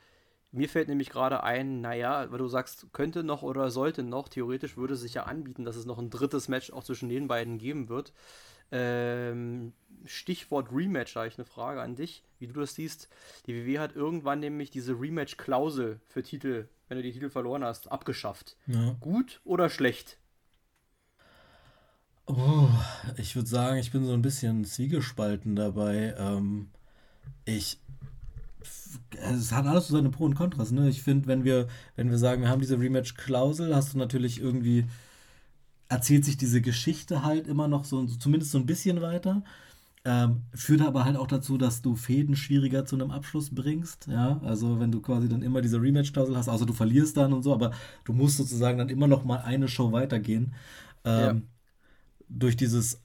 Speaker 2: mir fällt nämlich gerade ein, naja, weil du sagst, könnte noch oder sollte noch, theoretisch würde es sich ja anbieten, dass es noch ein drittes Match auch zwischen den beiden geben wird. Ähm, Stichwort Rematch, habe ich eine Frage an dich, wie du das siehst. Die WWE hat irgendwann nämlich diese Rematch-Klausel für Titel, wenn du die Titel verloren hast, abgeschafft.
Speaker 1: Ja.
Speaker 2: Gut oder schlecht?
Speaker 1: Oh, ich würde sagen, ich bin so ein bisschen zwiegespalten dabei. Ähm, ich. Es hat alles so seine Pro und Kontras, ne? Ich finde, wenn wir, wenn wir sagen, wir haben diese Rematch-Klausel, hast du natürlich irgendwie, erzählt sich diese Geschichte halt immer noch so, zumindest so ein bisschen weiter. Ähm, führt aber halt auch dazu, dass du Fäden schwieriger zu einem Abschluss bringst, ja, also wenn du quasi dann immer diese Rematch-Klausel hast, außer du verlierst dann und so, aber du musst sozusagen dann immer noch mal eine Show weitergehen. Ähm, durch dieses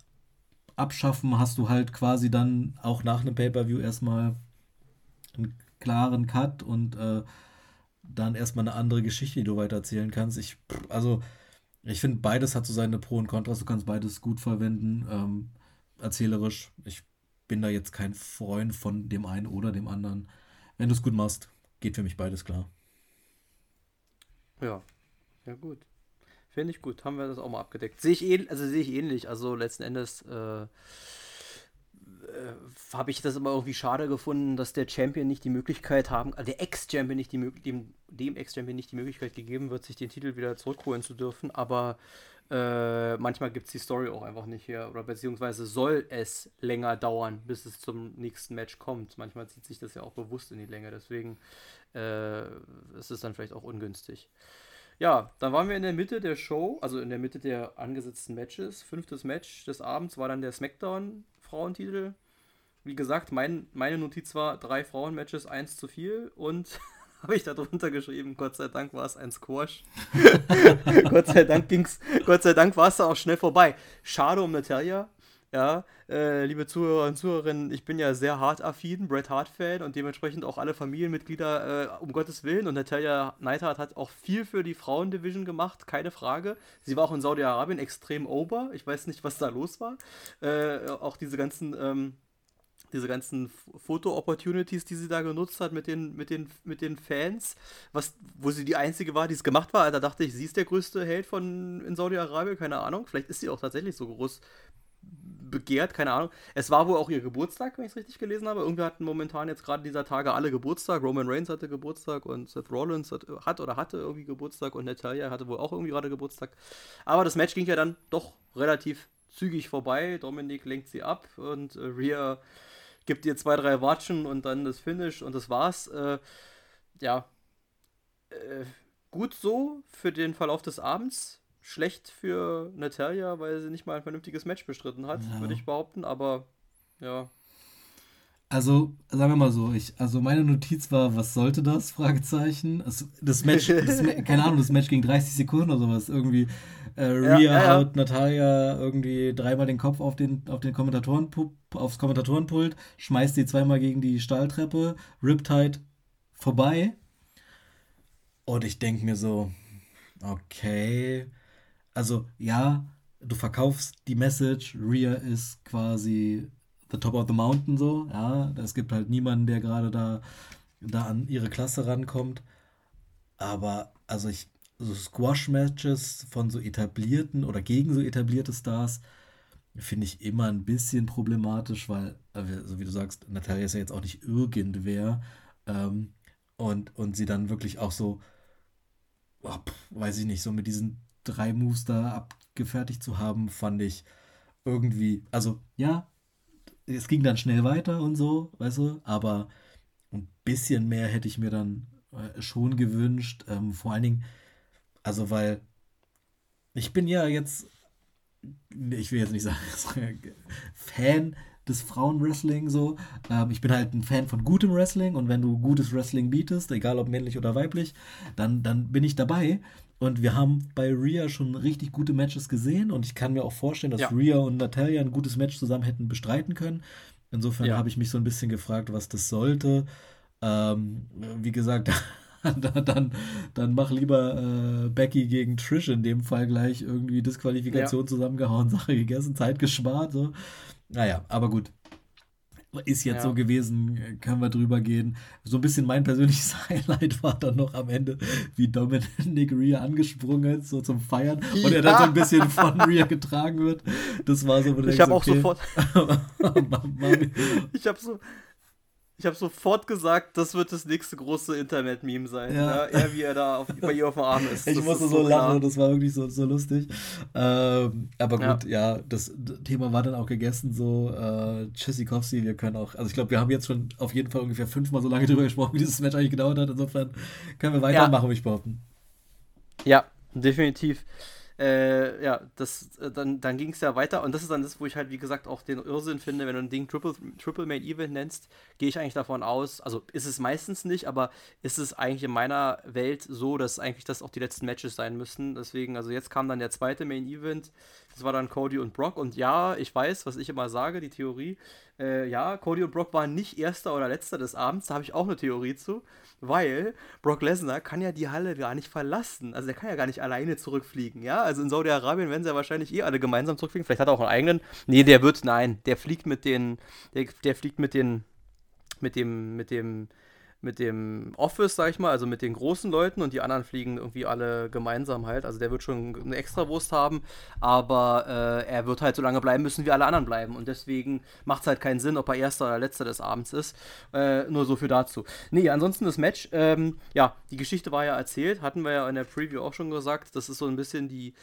Speaker 1: Abschaffen hast du halt quasi dann auch nach einem Pay-Per-View erstmal einen klaren Cut und äh, dann erstmal eine andere Geschichte, die du weitererzählen kannst. Ich, also, ich finde, beides hat so seine Pro und Kontras. Du kannst beides gut verwenden, ähm, erzählerisch. Ich bin da jetzt kein Freund von dem einen oder dem anderen. Wenn du es gut machst, geht für mich beides klar.
Speaker 2: Ja, ja gut. Finde ich gut, haben wir das auch mal abgedeckt. Sehe ich ähnlich, also sehe ich ähnlich. Also letzten Endes äh, habe ich das immer irgendwie schade gefunden, dass der Champion nicht die Möglichkeit haben, äh, der Ex-Champion nicht die dem, dem Ex-Champion nicht die Möglichkeit gegeben wird, sich den Titel wieder zurückholen zu dürfen. Aber äh, manchmal gibt es die Story auch einfach nicht her. Oder beziehungsweise soll es länger dauern, bis es zum nächsten Match kommt. Manchmal zieht sich das ja auch bewusst in die Länge. Deswegen äh, ist es dann vielleicht auch ungünstig. Ja, dann waren wir in der Mitte der Show, also in der Mitte der angesetzten Matches. Fünftes Match des Abends war dann der SmackDown-Frauentitel. Wie gesagt, mein, meine Notiz war drei Frauen-Matches, eins zu viel und habe ich da drunter geschrieben, Gott sei Dank war es ein Squash. Gott sei Dank ging's, Gott sei Dank war es da auch schnell vorbei. Schade um Natalia. Ja, äh, liebe Zuhörer und Zuhörerinnen, ich bin ja sehr hart affin, Bret Hart-Fan und dementsprechend auch alle Familienmitglieder, äh, um Gottes Willen. Und Natalia Neidhart hat auch viel für die Frauendivision gemacht, keine Frage. Sie war auch in Saudi-Arabien extrem over. Ich weiß nicht, was da los war. Äh, auch diese ganzen, ähm, diese ganzen Foto-Opportunities, die sie da genutzt hat mit den, mit den, mit den Fans, was, wo sie die einzige war, die es gemacht war. Da dachte ich, sie ist der größte Held von in Saudi-Arabien, keine Ahnung. Vielleicht ist sie auch tatsächlich so groß begehrt, keine Ahnung. Es war wohl auch ihr Geburtstag, wenn ich es richtig gelesen habe. Irgendwie hatten momentan jetzt gerade dieser Tage alle Geburtstag. Roman Reigns hatte Geburtstag und Seth Rollins hat, hat oder hatte irgendwie Geburtstag und Natalia hatte wohl auch irgendwie gerade Geburtstag. Aber das Match ging ja dann doch relativ zügig vorbei. Dominik lenkt sie ab und äh, Rhea gibt ihr zwei, drei Watschen und dann das Finish und das war's. Äh, ja, äh, gut so für den Verlauf des Abends. Schlecht für Natalia, weil sie nicht mal ein vernünftiges Match bestritten hat,
Speaker 1: Ja.
Speaker 2: würde ich behaupten. Aber ja,
Speaker 1: Also, sagen wir mal so, ich, also meine Notiz war, was sollte das? Fragezeichen. Es, das Match, das, keine Ahnung, das Match ging 30 Sekunden oder sowas. Irgendwie, äh, Rhea
Speaker 2: ja.
Speaker 1: haut Natalia irgendwie dreimal den Kopf auf den, auf den Kommentatoren, aufs Kommentatorenpult, schmeißt sie zweimal gegen die Stahltreppe, Riptide vorbei. Und ich denke mir so, okay, also ja, du verkaufst die Message, Rhea ist quasi the top of the mountain so, ja, es gibt halt niemanden, der gerade da, da an ihre Klasse rankommt, aber also ich, so Squash-Matches von so etablierten oder gegen so etablierte Stars finde ich immer ein bisschen problematisch, weil, äh, so wie du sagst, Natalia ist ja jetzt auch nicht irgendwer. Ähm, und, und sie dann wirklich auch so, oh, weiß ich nicht, so mit diesen drei Moves da abgefertigt zu haben, fand ich irgendwie, also ja, es ging dann schnell weiter und so, weißt du, aber ein bisschen mehr hätte ich mir dann äh, schon gewünscht. Ähm, vor allen Dingen, also weil ich bin ja jetzt, ich will jetzt nicht sagen, Fan des Frauenwrestling so. Ähm, ich bin halt ein Fan von gutem Wrestling und wenn du gutes Wrestling bietest, egal ob männlich oder weiblich, dann, dann bin ich dabei. Und wir haben bei Rhea schon richtig gute Matches gesehen und ich kann mir auch vorstellen, dass ja. Rhea und Natalia ein gutes Match zusammen hätten bestreiten können. Insofern ja. habe ich mich so ein bisschen gefragt, was das sollte. Ähm, wie gesagt, dann, dann mach lieber äh, Becky gegen Trish in dem Fall gleich irgendwie Disqualifikation ja. zusammengehauen, Sache gegessen, Zeit gespart. So. Naja, aber gut. Ist jetzt ja. so gewesen, können wir drüber gehen. So ein bisschen mein persönliches Highlight war dann noch am Ende, wie Dominic Rhea angesprungen ist, so zum Feiern. Und er dann so ein bisschen von Rhea getragen wird. Das war so,
Speaker 2: wo Ich habe auch okay. sofort. ich habe so. Ich habe sofort gesagt, das wird das nächste große Internet-Meme sein. Ja. ja. Er, wie er da auf, bei ihr auf dem Arm ist.
Speaker 1: Ich
Speaker 2: das
Speaker 1: musste so, so lachen, das war wirklich so, so lustig. Ähm, aber gut, ja. ja. das Thema war dann auch gegessen, so äh, Tschüssikowski, wir können auch, also ich glaube, wir haben jetzt schon auf jeden Fall ungefähr fünfmal so lange drüber gesprochen, wie dieses Match eigentlich gedauert hat. Insofern können wir weitermachen, ja. ich behaupten.
Speaker 2: Ja, definitiv äh, ja, das, äh, dann, dann ging es ja weiter und das ist dann das, wo ich halt, wie gesagt, auch den Irrsinn finde, wenn du ein Ding Triple, Triple Main Event nennst, gehe ich eigentlich davon aus, also ist es meistens nicht, aber ist es eigentlich in meiner Welt so, dass eigentlich das auch die letzten Matches sein müssen. Deswegen, also jetzt kam dann der zweite Main Event, das war dann Cody und Brock und ja, ich weiß, was ich immer sage, die Theorie, äh, ja, Cody und Brock waren nicht erster oder letzter des Abends, da habe ich auch eine Theorie zu weil Brock Lesnar kann ja die Halle gar nicht verlassen. Also der kann ja gar nicht alleine zurückfliegen, ja? Also in Saudi-Arabien werden sie ja wahrscheinlich eh alle gemeinsam zurückfliegen. Vielleicht hat er auch einen eigenen. Nee, der wird, nein, der fliegt mit den, der, der fliegt mit den, mit dem, mit dem, mit dem Office, sag ich mal, also mit den großen Leuten und die anderen fliegen irgendwie alle gemeinsam halt. Also der wird schon eine Extrawurst haben, aber äh, er wird halt so lange bleiben müssen, wie alle anderen bleiben. Und deswegen macht es halt keinen Sinn, ob er erster oder letzter des Abends ist. Äh, nur so viel dazu. Nee, ansonsten das Match, ähm, ja, die Geschichte war ja erzählt, hatten wir ja in der Preview auch schon gesagt. Das ist so ein bisschen die.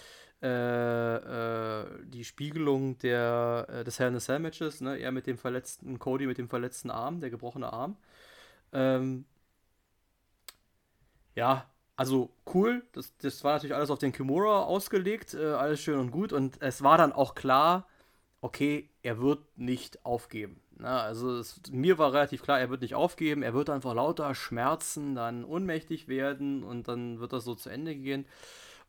Speaker 2: Äh, äh, die Spiegelung der, äh, des Hell in a Cell Matches, ne? er mit dem verletzten Cody mit dem verletzten Arm, der gebrochene Arm. Ähm, ja, also cool. Das, das war natürlich alles auf den Kimura ausgelegt, äh, alles schön und gut. Und es war dann auch klar, okay, er wird nicht aufgeben. Na, also es, mir war relativ klar, er wird nicht aufgeben, er wird einfach lauter Schmerzen, dann ohnmächtig werden und dann wird das so zu Ende gehen.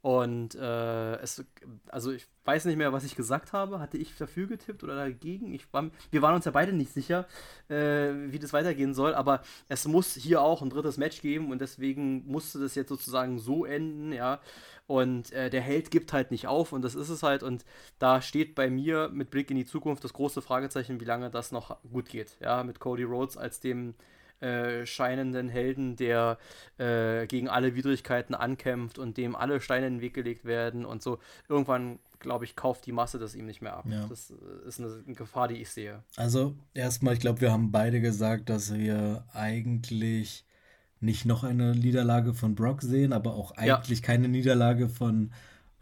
Speaker 2: Und äh, es, also ich weiß nicht mehr, was ich gesagt habe. Hatte ich dafür getippt oder dagegen? Ich war, wir waren uns ja beide nicht sicher, äh, wie das weitergehen soll, aber es muss hier auch ein drittes Match geben und deswegen musste das jetzt sozusagen so enden, ja. Und äh, der Held gibt halt nicht auf und das ist es halt. Und da steht bei mir mit Blick in die Zukunft das große Fragezeichen, wie lange das noch gut geht, ja, mit Cody Rhodes als dem äh, scheinenden Helden, der äh, gegen alle Widrigkeiten ankämpft und dem alle Steine in den Weg gelegt werden und so. Irgendwann, glaube ich, kauft die Masse das ihm nicht mehr ab. Ja. Das äh, ist eine, eine, Gefahr, die ich sehe.
Speaker 1: Also, erstmal, ich glaube, wir haben beide gesagt, dass wir eigentlich nicht noch eine Niederlage von Brock sehen, aber auch eigentlich ja. keine Niederlage von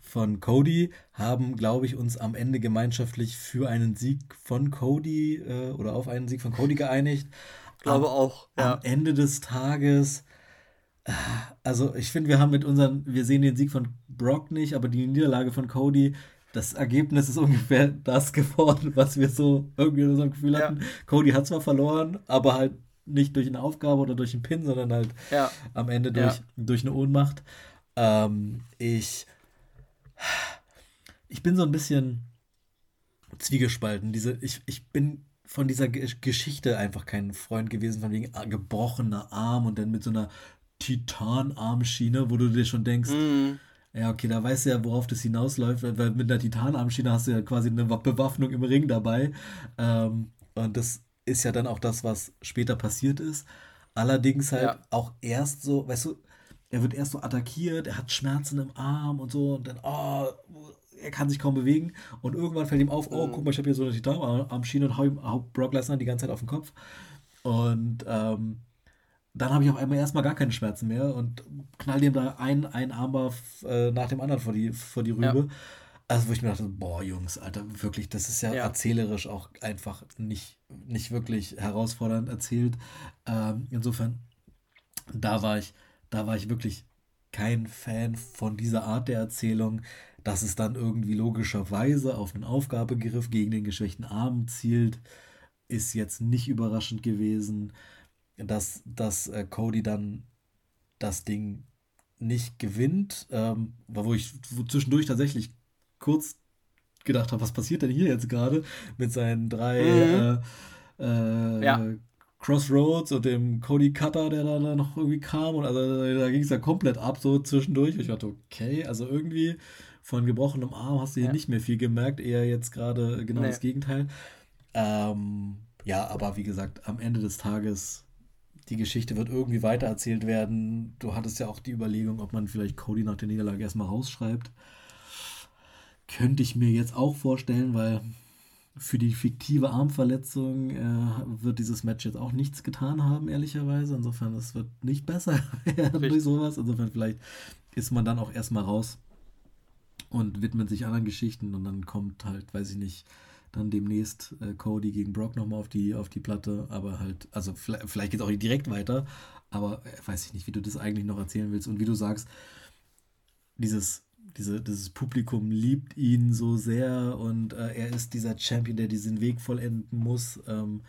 Speaker 1: von Cody haben, glaube ich, uns am Ende gemeinschaftlich für einen Sieg von Cody äh, oder auf einen Sieg von Cody geeinigt
Speaker 2: glaube am, auch.
Speaker 1: Ja. Am Ende des Tages, äh, also ich finde, wir haben mit unseren, wir sehen den Sieg von Brock nicht, aber die Niederlage von Cody, das Ergebnis ist ungefähr das geworden, was wir so irgendwie in unserem Gefühl hatten. Ja. Cody hat zwar verloren, aber halt nicht durch eine Aufgabe oder durch einen Pin, sondern halt ja. am Ende durch, ja. durch eine Ohnmacht. Ähm, ich, ich bin so ein bisschen zwiegespalten. Diese, ich, ich bin von dieser Geschichte einfach kein Freund gewesen, von wegen ah, gebrochener Arm und dann mit so einer Titanarmschiene, wo du dir schon denkst, mm. ja, okay, da weißt du ja, worauf das hinausläuft, weil mit einer Titanarmschiene hast du ja quasi eine Bewaffnung im Ring dabei. Ähm, und das ist ja dann auch das, was später passiert ist. Allerdings halt ja. auch erst so, weißt du, er wird erst so attackiert, er hat Schmerzen im Arm und so und dann, oh, er kann sich kaum bewegen und irgendwann fällt ihm auf, oh, guck mal, ich habe hier so eine Titanarmschiene und hau, hau Brock Lesnar die ganze Zeit auf den Kopf. Und ähm, dann habe ich auf einmal erstmal gar keine Schmerzen mehr und knall dem da ein, ein Armbar äh, nach dem anderen vor die, vor die Rübe. Ja. Also, wo ich mir dachte, boah, Jungs, Alter, wirklich, das ist ja, ja. erzählerisch auch einfach nicht, nicht wirklich herausfordernd erzählt. Ähm, insofern, da war ich, da war ich wirklich kein Fan von dieser Art der Erzählung, dass es dann irgendwie logischerweise auf einen Aufgabegriff gegen den geschwächten Arm zielt, ist jetzt nicht überraschend gewesen, dass, dass äh, Cody dann das Ding nicht gewinnt, ähm, wo ich wo zwischendurch tatsächlich kurz gedacht habe, was passiert denn hier jetzt gerade mit seinen drei mhm. äh, äh, ja. Crossroads und dem Cody Cutter, der da noch irgendwie kam. Und also da ging es ja komplett ab, so zwischendurch. Ich dachte, okay, also irgendwie von gebrochenem Arm hast du hier ja. nicht mehr viel gemerkt, eher jetzt gerade genau nee. das Gegenteil. Ähm, ja, aber wie gesagt, am Ende des Tages, die Geschichte wird irgendwie weitererzählt werden. Du hattest ja auch die Überlegung, ob man vielleicht Cody nach der Niederlage erstmal rausschreibt. Könnte ich mir jetzt auch vorstellen, weil für die fiktive Armverletzung äh, wird dieses Match jetzt auch nichts getan haben, ehrlicherweise. Insofern, es wird nicht besser durch sowas. Insofern, vielleicht ist man dann auch erstmal raus und widmet sich anderen Geschichten und dann kommt halt, weiß ich nicht, dann demnächst äh, Cody gegen Brock nochmal auf die, auf die Platte. Aber halt, also vielleicht, vielleicht geht es auch direkt weiter, aber äh, weiß ich nicht, wie du das eigentlich noch erzählen willst. Und wie du sagst, dieses diese, dieses Publikum liebt ihn so sehr und äh, er ist dieser Champion, der diesen Weg vollenden muss. Ähm,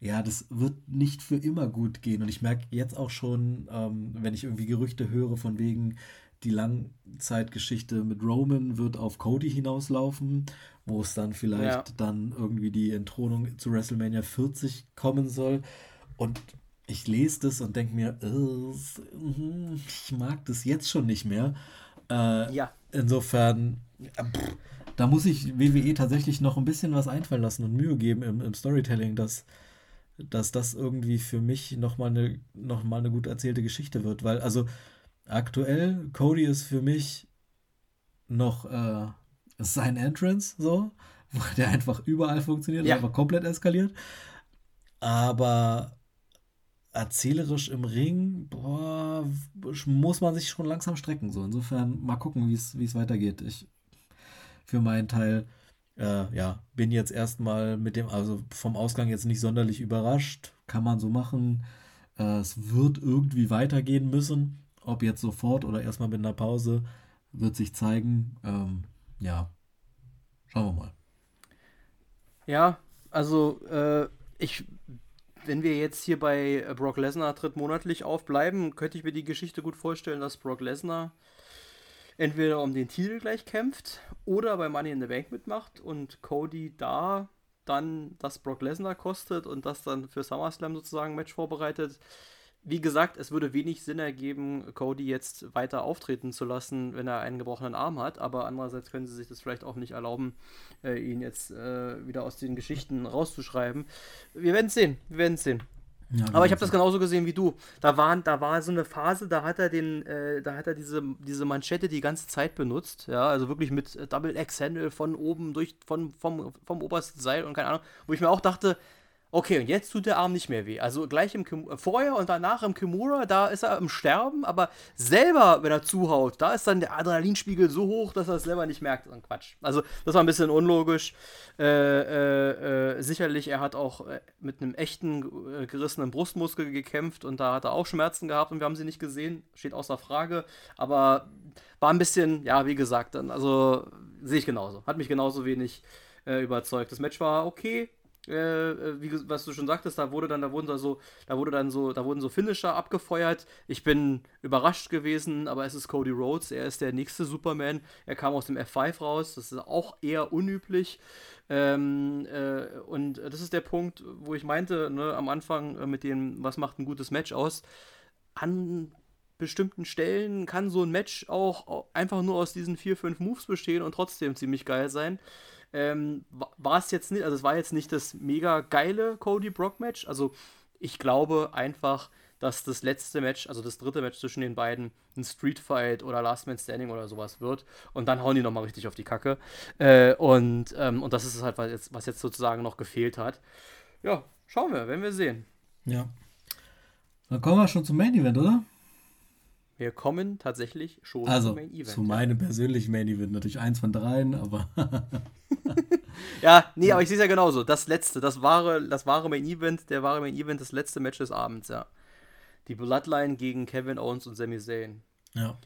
Speaker 1: ja, das wird nicht für immer gut gehen. Und ich merke jetzt auch schon, ähm, wenn ich irgendwie Gerüchte höre von wegen, die Langzeitgeschichte mit Roman wird auf Cody hinauslaufen, wo es dann vielleicht ja. dann irgendwie die Entthronung zu WrestleMania 40 kommen soll. Und ich lese das und denke mir, äh, ich mag das jetzt schon nicht mehr. Äh, ja. Insofern, äh, pff, da muss ich WWE tatsächlich noch ein bisschen was einfallen lassen und Mühe geben im, im Storytelling, dass, dass das irgendwie für mich nochmal eine, noch mal eine gut erzählte Geschichte wird. Weil, also aktuell, Cody ist für mich noch äh, sein Entrance, so, der einfach überall funktioniert, ja. einfach komplett eskaliert. Aber erzählerisch im Ring, boah, muss man sich schon langsam strecken. So, insofern mal gucken, wie es weitergeht. Ich für meinen Teil, äh, ja, bin jetzt erstmal mit dem, also vom Ausgang jetzt nicht sonderlich überrascht. Kann man so machen. Äh, es wird irgendwie weitergehen müssen. Ob jetzt sofort oder erstmal mit einer Pause, wird sich zeigen. Ähm, ja, schauen wir mal.
Speaker 2: Ja, also äh, ich wenn wir jetzt hier bei Brock Lesnar tritt monatlich aufbleiben, könnte ich mir die Geschichte gut vorstellen, dass Brock Lesnar entweder um den Titel gleich kämpft oder bei Money in the Bank mitmacht und Cody da dann das Brock Lesnar kostet und das dann für SummerSlam sozusagen Match vorbereitet wie gesagt, es würde wenig Sinn ergeben, Cody jetzt weiter auftreten zu lassen, wenn er einen gebrochenen Arm hat. Aber andererseits können sie sich das vielleicht auch nicht erlauben, äh, ihn jetzt äh, wieder aus den Geschichten rauszuschreiben. Wir werden es sehen. Wir werden es sehen. Ja, aber ich habe das genauso gesehen wie du. Da, waren, da war so eine Phase, da hat er den, äh, da hat er diese, diese Manschette die ganze Zeit benutzt, ja, also wirklich mit Double X Handle von oben durch, von, vom, vom obersten Seil und keine Ahnung, wo ich mir auch dachte, Okay, und jetzt tut der Arm nicht mehr weh. Also gleich im Kim vorher und danach im Kimura, da ist er im Sterben, aber selber, wenn er zuhaut, da ist dann der Adrenalinspiegel so hoch, dass er es selber nicht merkt. Und Quatsch. Also das war ein bisschen unlogisch. Äh, äh, äh, sicherlich, er hat auch äh, mit einem echten äh, gerissenen Brustmuskel gekämpft und da hat er auch Schmerzen gehabt und wir haben sie nicht gesehen. Steht außer Frage. Aber war ein bisschen, ja, wie gesagt, dann, also sehe ich genauso. Hat mich genauso wenig äh, überzeugt. Das Match war okay äh, äh, wie was du schon sagtest, da wurde dann, da wurden da so, da wurde dann so, da wurden so Finisher abgefeuert. Ich bin überrascht gewesen, aber es ist Cody Rhodes, er ist der nächste Superman. Er kam aus dem F5 raus, das ist auch eher unüblich. Ähm, äh, und das ist der Punkt, wo ich meinte, ne, am Anfang äh, mit dem, was macht ein gutes Match aus. An bestimmten Stellen kann so ein Match auch einfach nur aus diesen vier, fünf Moves bestehen und trotzdem ziemlich geil sein ähm, war es jetzt nicht, also es war jetzt nicht das mega geile Cody Brock Match. Also ich glaube einfach, dass das letzte Match, also das dritte Match zwischen den beiden, ein Street Fight oder Last Man Standing oder sowas wird. Und dann hauen die nochmal richtig auf die Kacke. Äh, und, ähm, und das ist halt, was jetzt, was jetzt sozusagen noch gefehlt hat. Ja, schauen wir, werden wir sehen.
Speaker 1: Ja. Dann kommen wir schon zum Main Event, oder?
Speaker 2: Wir kommen tatsächlich schon
Speaker 1: also, zum Main Event. Zu meinem persönlichen Main Event. Natürlich eins von dreien, aber.
Speaker 2: ja, nee, aber ich sehe es ja genauso. Das letzte, das wahre, das wahre Main Event, der wahre Main Event, das letzte Match des Abends, ja. Die Bloodline gegen Kevin Owens und Sami Zayn.
Speaker 1: Ja.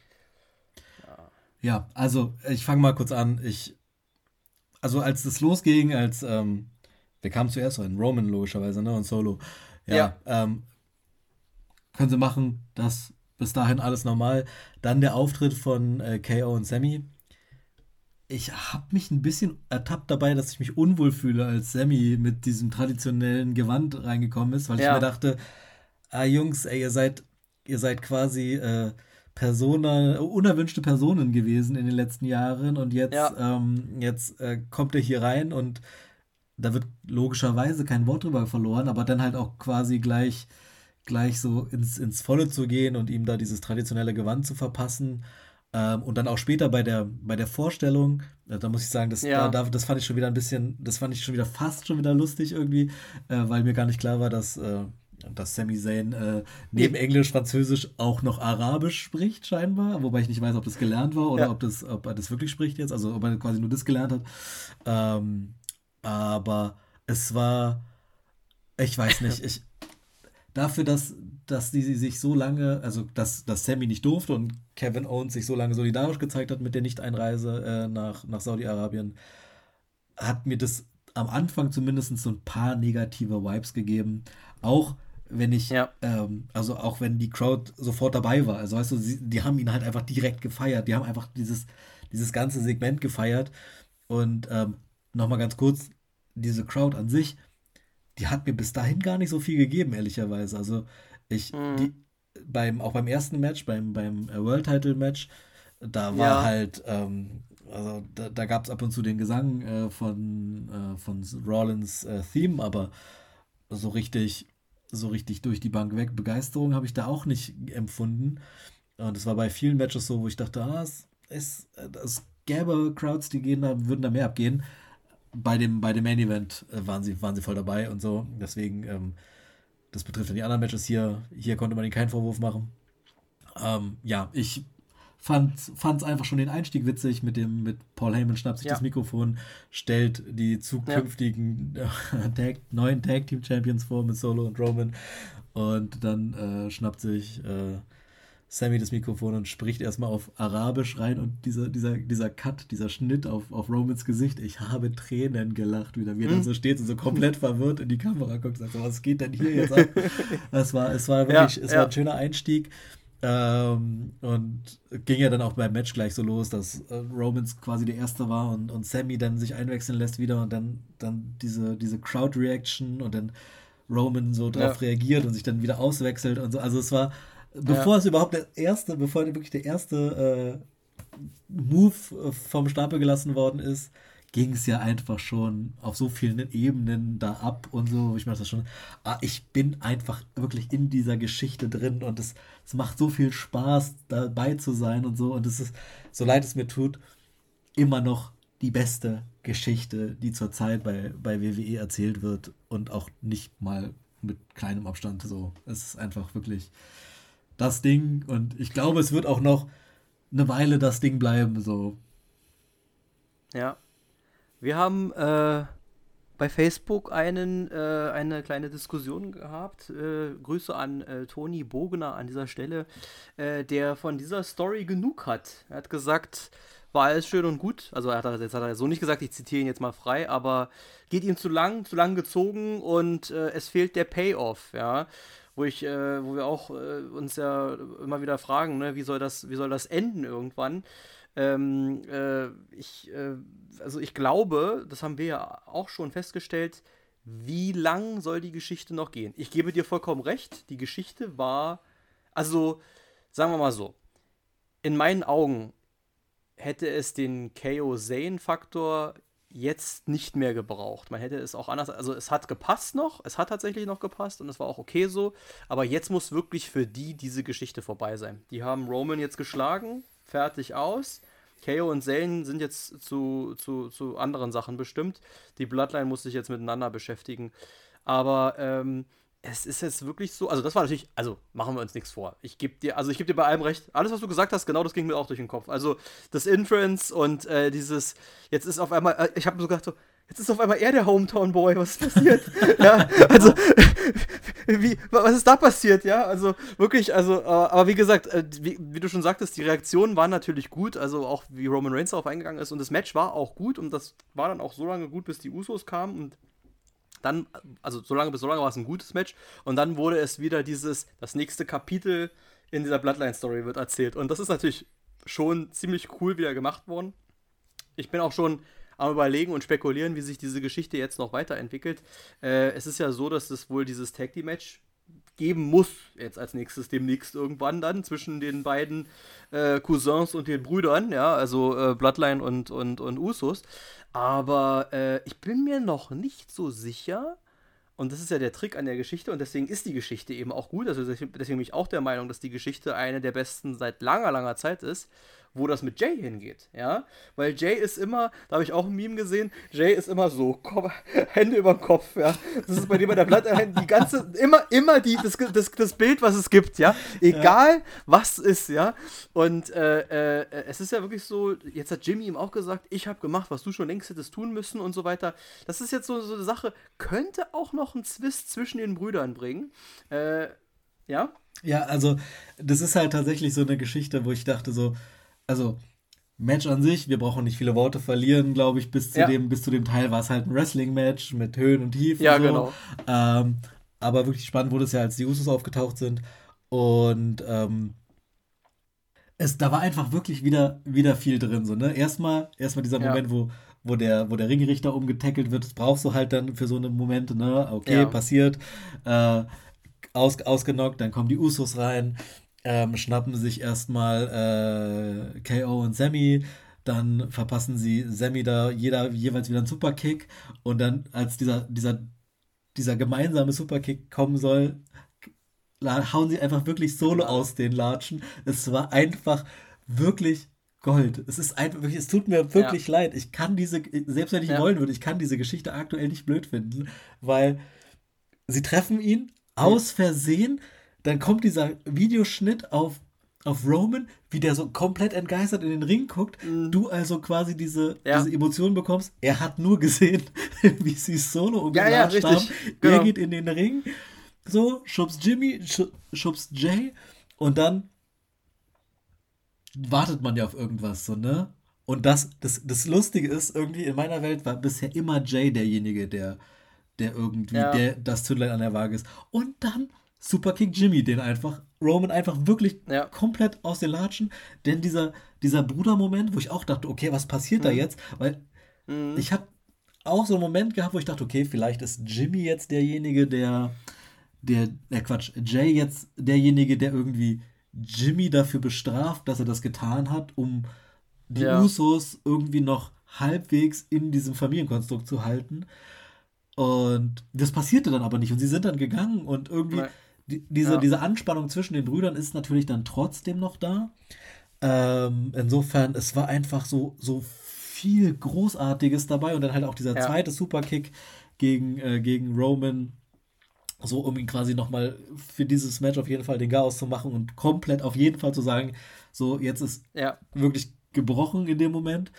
Speaker 1: Ja, ja also ich fange mal kurz an. Ich. Also als es losging, als. Ähm, wer kam zuerst rein? Roman logischerweise, ne? Und Solo. Ja. ja. Ähm, können sie machen, das bis dahin alles normal. Dann der Auftritt von äh, KO und Sammy. Ich habe mich ein bisschen ertappt dabei, dass ich mich unwohl fühle, als Sammy mit diesem traditionellen Gewand reingekommen ist, weil ja. ich mir dachte, ah Jungs, ey, ihr seid, ihr seid quasi äh, Persona, unerwünschte Personen gewesen in den letzten Jahren und jetzt, ja. ähm, jetzt äh, kommt er hier rein und da wird logischerweise kein Wort drüber verloren, aber dann halt auch quasi gleich gleich so ins, ins Volle zu gehen und ihm da dieses traditionelle Gewand zu verpassen. Ähm, und dann auch später bei der, bei der Vorstellung, äh, da muss ich sagen, das, ja. da, das fand ich schon wieder ein bisschen, das fand ich schon wieder fast schon wieder lustig irgendwie, äh, weil mir gar nicht klar war, dass, äh, dass Sami Zayn äh, neben Englisch, Französisch auch noch Arabisch spricht, scheinbar. Wobei ich nicht weiß, ob das gelernt war oder ja. ob, das, ob er das wirklich spricht jetzt, also ob er quasi nur das gelernt hat. Ähm, aber es war, ich weiß nicht, ich, dafür, dass, dass die sich so lange, also dass, dass Sammy nicht durfte und Kevin Owens sich so lange solidarisch gezeigt hat mit der Nicht-Einreise äh, nach, nach Saudi-Arabien, hat mir das am Anfang zumindest so ein paar negative Vibes gegeben. Auch wenn ich, ja. ähm, also auch wenn die Crowd sofort dabei war. Also weißt du, sie, die haben ihn halt einfach direkt gefeiert. Die haben einfach dieses, dieses ganze Segment gefeiert. Und ähm, nochmal ganz kurz, diese Crowd an sich, die hat mir bis dahin gar nicht so viel gegeben, ehrlicherweise. Also ich, mhm. die, beim, auch beim ersten Match, beim, beim äh, World Title Match, da war ja. halt, ähm, also da, da gab es ab und zu den Gesang äh, von, äh, von Rollins äh, Theme, aber so richtig, so richtig durch die Bank weg Begeisterung habe ich da auch nicht empfunden. Und es war bei vielen Matches so, wo ich dachte, ah, es, es, es gäbe Crowds, die gehen da, würden da mehr abgehen bei dem, bei dem Main Event äh, waren, sie, waren sie voll dabei und so. Deswegen, ähm, das betrifft dann die anderen Matches hier. Hier konnte man ihnen keinen Vorwurf machen. Ähm, ja, ich fand es einfach schon den Einstieg witzig mit dem mit Paul Heyman schnappt sich ja. das Mikrofon, stellt die zukünftigen ja. Tag, neuen Tag Team Champions vor mit Solo und Roman und dann äh, schnappt sich äh, Sammy das Mikrofon und spricht erstmal auf Arabisch rein und dieser, dieser, dieser Cut, dieser Schnitt auf, auf Romans Gesicht, ich habe Tränen gelacht, wie er mhm. dann so steht und so komplett verwirrt in die Kamera guckt und sagt, was geht denn hier jetzt ab? Das war, es war wirklich, ja, es ja. war ein schöner Einstieg. Ähm, und ging ja dann auch beim Match gleich so los, dass äh, Romans quasi der Erste war und, und Sammy dann sich einwechseln lässt wieder und dann, dann diese, diese Crowd-Reaction und dann Roman so drauf ja. reagiert und sich dann wieder auswechselt und so. Also es war, bevor ja. es überhaupt der erste, bevor wirklich der erste äh, Move äh, vom Stapel gelassen worden ist, ging es ja einfach schon auf so vielen Ebenen da ab und so. Ich meine das schon, ah, ich bin einfach wirklich in dieser Geschichte drin und es, es macht so viel Spaß, dabei zu sein und so. Und es ist, so leid es mir tut, immer noch die beste Geschichte, die zurzeit bei, bei WWE erzählt wird und auch nicht mal mit kleinem Abstand so. Es ist einfach wirklich das Ding. Und ich glaube, es wird auch noch eine Weile das Ding bleiben. So.
Speaker 2: Ja. Wir haben äh, bei Facebook einen, äh, eine kleine Diskussion gehabt. Äh, Grüße an äh, Toni Bogner an dieser Stelle, äh, der von dieser Story genug hat. Er hat gesagt, war alles schön und gut. Also er hat, jetzt hat er so nicht gesagt, ich zitiere ihn jetzt mal frei, aber geht ihm zu lang, zu lang gezogen und äh, es fehlt der Payoff, ja wo ich, äh, wo wir auch äh, uns ja immer wieder fragen, ne, wie soll das, wie soll das enden irgendwann? Ähm, äh, ich, äh, also ich glaube, das haben wir ja auch schon festgestellt, wie lang soll die Geschichte noch gehen? Ich gebe dir vollkommen recht, die Geschichte war, also sagen wir mal so, in meinen Augen hätte es den KO Zane-Faktor jetzt nicht mehr gebraucht. Man hätte es auch anders, also es hat gepasst noch, es hat tatsächlich noch gepasst und es war auch okay so, aber jetzt muss wirklich für die diese Geschichte vorbei sein. Die haben Roman jetzt geschlagen, fertig aus. KO und Zane sind jetzt zu, zu, zu anderen Sachen bestimmt. Die Bloodline muss sich jetzt miteinander beschäftigen. Aber ähm, es ist jetzt wirklich so, also das war natürlich, also machen wir uns nichts vor. Ich gebe dir, also ich gebe dir bei allem recht. Alles, was du gesagt hast, genau das ging mir auch durch den Kopf. Also das Inference und äh, dieses, jetzt ist auf einmal, äh, ich habe so gedacht so, jetzt ist auf einmal er der Hometown Boy, was ist passiert? ja, also wie, was ist da passiert? Ja, also wirklich, also, äh, aber wie gesagt, äh, wie, wie, du schon sagtest, die Reaktionen waren natürlich gut, also auch wie Roman Reigns darauf eingegangen ist und das Match war auch gut und das war dann auch so lange gut, bis die Usos kamen und dann, also so lange bis so lange war es ein gutes Match. Und dann wurde es wieder dieses, das nächste Kapitel in dieser Bloodline-Story wird erzählt. Und das ist natürlich schon ziemlich cool wieder gemacht worden. Ich bin auch schon am überlegen und spekulieren, wie sich diese Geschichte jetzt noch weiterentwickelt. Äh, es ist ja so, dass es wohl dieses Tag Team Match geben muss, jetzt als nächstes demnächst irgendwann dann, zwischen den beiden äh, Cousins und den Brüdern, ja, also äh, Bloodline und, und, und Usos. Aber äh, ich bin mir noch nicht so sicher, und das ist ja der Trick an der Geschichte und deswegen ist die Geschichte eben auch gut. Also deswegen bin ich auch der Meinung, dass die Geschichte eine der besten seit langer, langer Zeit ist wo das mit Jay hingeht, ja, weil Jay ist immer, da habe ich auch ein Meme gesehen, Jay ist immer so, Kopf, Hände über den Kopf, ja, das ist bei dem bei der Platte, die ganze, immer, immer die, das, das, das Bild, was es gibt, ja, egal ja. was ist, ja, und äh, äh, es ist ja wirklich so, jetzt hat Jimmy ihm auch gesagt, ich habe gemacht, was du schon längst hättest tun müssen und so weiter, das ist jetzt so, so eine Sache, könnte auch noch einen Zwist zwischen den Brüdern bringen, äh, ja,
Speaker 1: ja, also das ist halt tatsächlich so eine Geschichte, wo ich dachte so, also Match an sich, wir brauchen nicht viele Worte verlieren, glaube ich, bis zu, ja. dem, bis zu dem Teil war es halt ein Wrestling-Match mit Höhen und Tiefen. Ja, so. genau. Ähm, aber wirklich spannend wurde es ja, als die Usos aufgetaucht sind. Und ähm, es, da war einfach wirklich wieder, wieder viel drin. So, ne? Erstmal, erstmal dieser ja. Moment, wo, wo, der, wo der Ringrichter umgetackelt wird. Das brauchst du halt dann für so eine Momente, ne? Okay, ja. passiert. Äh, aus, ausgenockt, dann kommen die Usos rein ähm, schnappen sich erstmal äh, KO und Sammy, dann verpassen sie Sammy da jeder jeweils wieder einen Superkick und dann als dieser, dieser, dieser gemeinsame Superkick kommen soll, hauen sie einfach wirklich Solo aus den Latschen. Es war einfach wirklich Gold. Es ist einfach wirklich, es tut mir wirklich ja. leid. Ich kann diese, selbst wenn ich ja. wollen würde, ich kann diese Geschichte aktuell nicht blöd finden, weil sie treffen ihn aus Versehen dann kommt dieser Videoschnitt auf, auf Roman, wie der so komplett entgeistert in den Ring guckt. Mhm. Du also quasi diese, ja. diese Emotionen bekommst. Er hat nur gesehen, wie sie Solo umgelatscht ja, ja, haben. Genau. Er geht in den Ring, so, schubst Jimmy, schubst Jay und dann wartet man ja auf irgendwas, so, ne? Und das, das, das Lustige ist, irgendwie in meiner Welt war bisher immer Jay derjenige, der, der irgendwie, ja. der das Zündlein an der Waage ist. Und dann Superkick Jimmy, den einfach Roman einfach wirklich ja. komplett aus den Latschen. Denn dieser, dieser Bruder-Moment, wo ich auch dachte, okay, was passiert mhm. da jetzt? Weil mhm. ich habe auch so einen Moment gehabt, wo ich dachte, okay, vielleicht ist Jimmy jetzt derjenige, der, der, der Quatsch, Jay jetzt derjenige, der irgendwie Jimmy dafür bestraft, dass er das getan hat, um die ja. Usos irgendwie noch halbwegs in diesem Familienkonstrukt zu halten. Und das passierte dann aber nicht. Und sie sind dann gegangen und irgendwie. Nein die, diese, ja. diese Anspannung zwischen den Brüdern ist natürlich dann trotzdem noch da. Ähm, insofern, es war einfach so, so viel Großartiges dabei und dann halt auch dieser ja. zweite Superkick gegen, äh, gegen Roman, so um ihn quasi nochmal für dieses Match auf jeden Fall den Chaos zu machen und komplett auf jeden Fall zu sagen, so jetzt ist ja. wirklich gebrochen in dem Moment.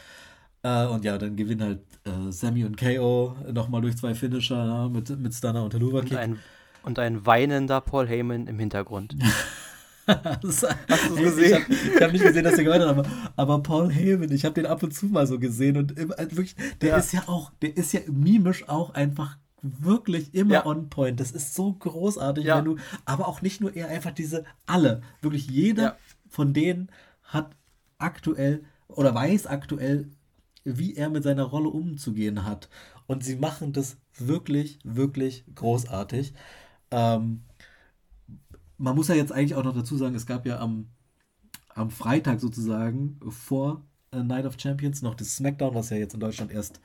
Speaker 1: Äh, und ja, dann gewinnen halt äh, Sammy und KO nochmal durch zwei Finisher na, mit, mit Stunner und Helluva Kick.
Speaker 2: Und ein und ein weinender Paul Heyman im Hintergrund.
Speaker 1: Hast du gesehen? Ich habe hab nicht gesehen, dass er geweint hat, aber, aber Paul Heyman, ich habe den ab und zu mal so gesehen und immer, also wirklich, der ja. ist ja auch, der ist ja mimisch auch einfach wirklich immer ja. on point. Das ist so großartig, ja. wenn du, aber auch nicht nur er, einfach diese alle, wirklich jeder von denen hat aktuell oder weiß aktuell, wie er mit seiner Rolle umzugehen hat. Und sie machen das wirklich, wirklich großartig. Ähm, man muss ja jetzt eigentlich auch noch dazu sagen, es gab ja am, am Freitag sozusagen vor äh, Night of Champions noch das SmackDown, was ja jetzt in Deutschland erst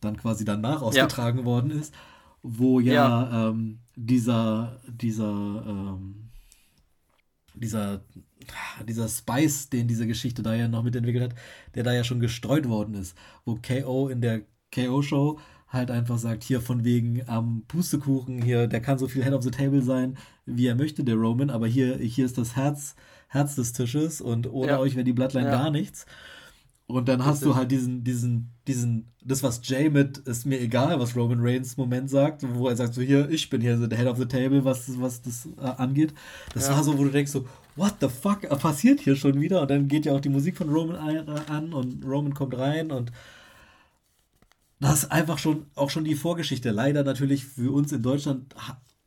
Speaker 1: dann quasi danach ausgetragen ja. worden ist, wo ja, ja. Ähm, dieser, dieser, ähm, dieser, dieser Spice, den diese Geschichte da ja noch mitentwickelt hat, der da ja schon gestreut worden ist, wo KO in der KO-Show halt einfach sagt, hier von wegen am ähm, Pustekuchen, hier, der kann so viel Head of the Table sein, wie er möchte, der Roman, aber hier, hier ist das Herz, Herz des Tisches und ohne ja. euch wäre die Bloodline ja. gar nichts. Und dann hast du halt diesen, diesen, diesen, das, was Jay mit, ist mir egal, was Roman Reigns Moment sagt, wo er sagt, so hier, ich bin hier so der Head of the Table, was, was das äh, angeht. Das ja. war so, wo du denkst so, what the fuck passiert hier schon wieder? Und dann geht ja auch die Musik von Roman an und Roman kommt rein und das ist einfach schon, auch schon die Vorgeschichte. Leider natürlich für uns in Deutschland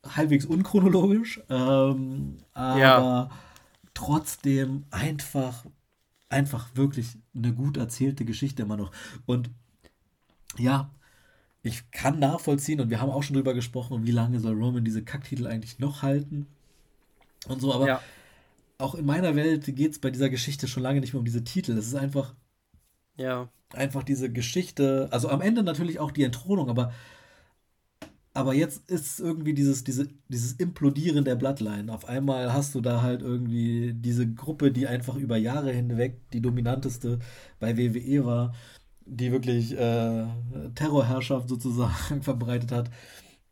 Speaker 1: halbwegs unchronologisch, ähm, aber ja. trotzdem einfach einfach wirklich eine gut erzählte Geschichte immer noch. Und ja, ich kann nachvollziehen, und wir haben auch schon drüber gesprochen, wie lange soll Roman diese Kacktitel eigentlich noch halten und so, aber ja. auch in meiner Welt geht es bei dieser Geschichte schon lange nicht mehr um diese Titel. Es ist einfach, ja. Einfach diese Geschichte, also am Ende natürlich auch die Entthronung, aber aber jetzt ist irgendwie dieses, diese, dieses Implodieren der Bloodline. Auf einmal hast du da halt irgendwie diese Gruppe, die einfach über Jahre hinweg die dominanteste bei WWE war, die wirklich äh, Terrorherrschaft sozusagen verbreitet hat.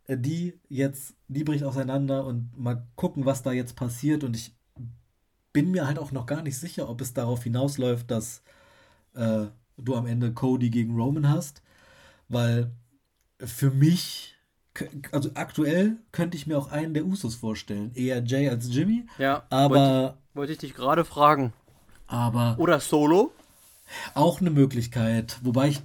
Speaker 1: Äh, die jetzt, die bricht auseinander und mal gucken, was da jetzt passiert. Und ich bin mir halt auch noch gar nicht sicher, ob es darauf hinausläuft, dass äh, du am Ende Cody gegen Roman hast. Weil für mich also aktuell könnte ich mir auch einen der Usos vorstellen. Eher Jay als Jimmy. Ja, aber.
Speaker 2: Wollte, wollte ich dich gerade fragen.
Speaker 1: Aber.
Speaker 2: Oder Solo?
Speaker 1: Auch eine Möglichkeit. Wobei ich.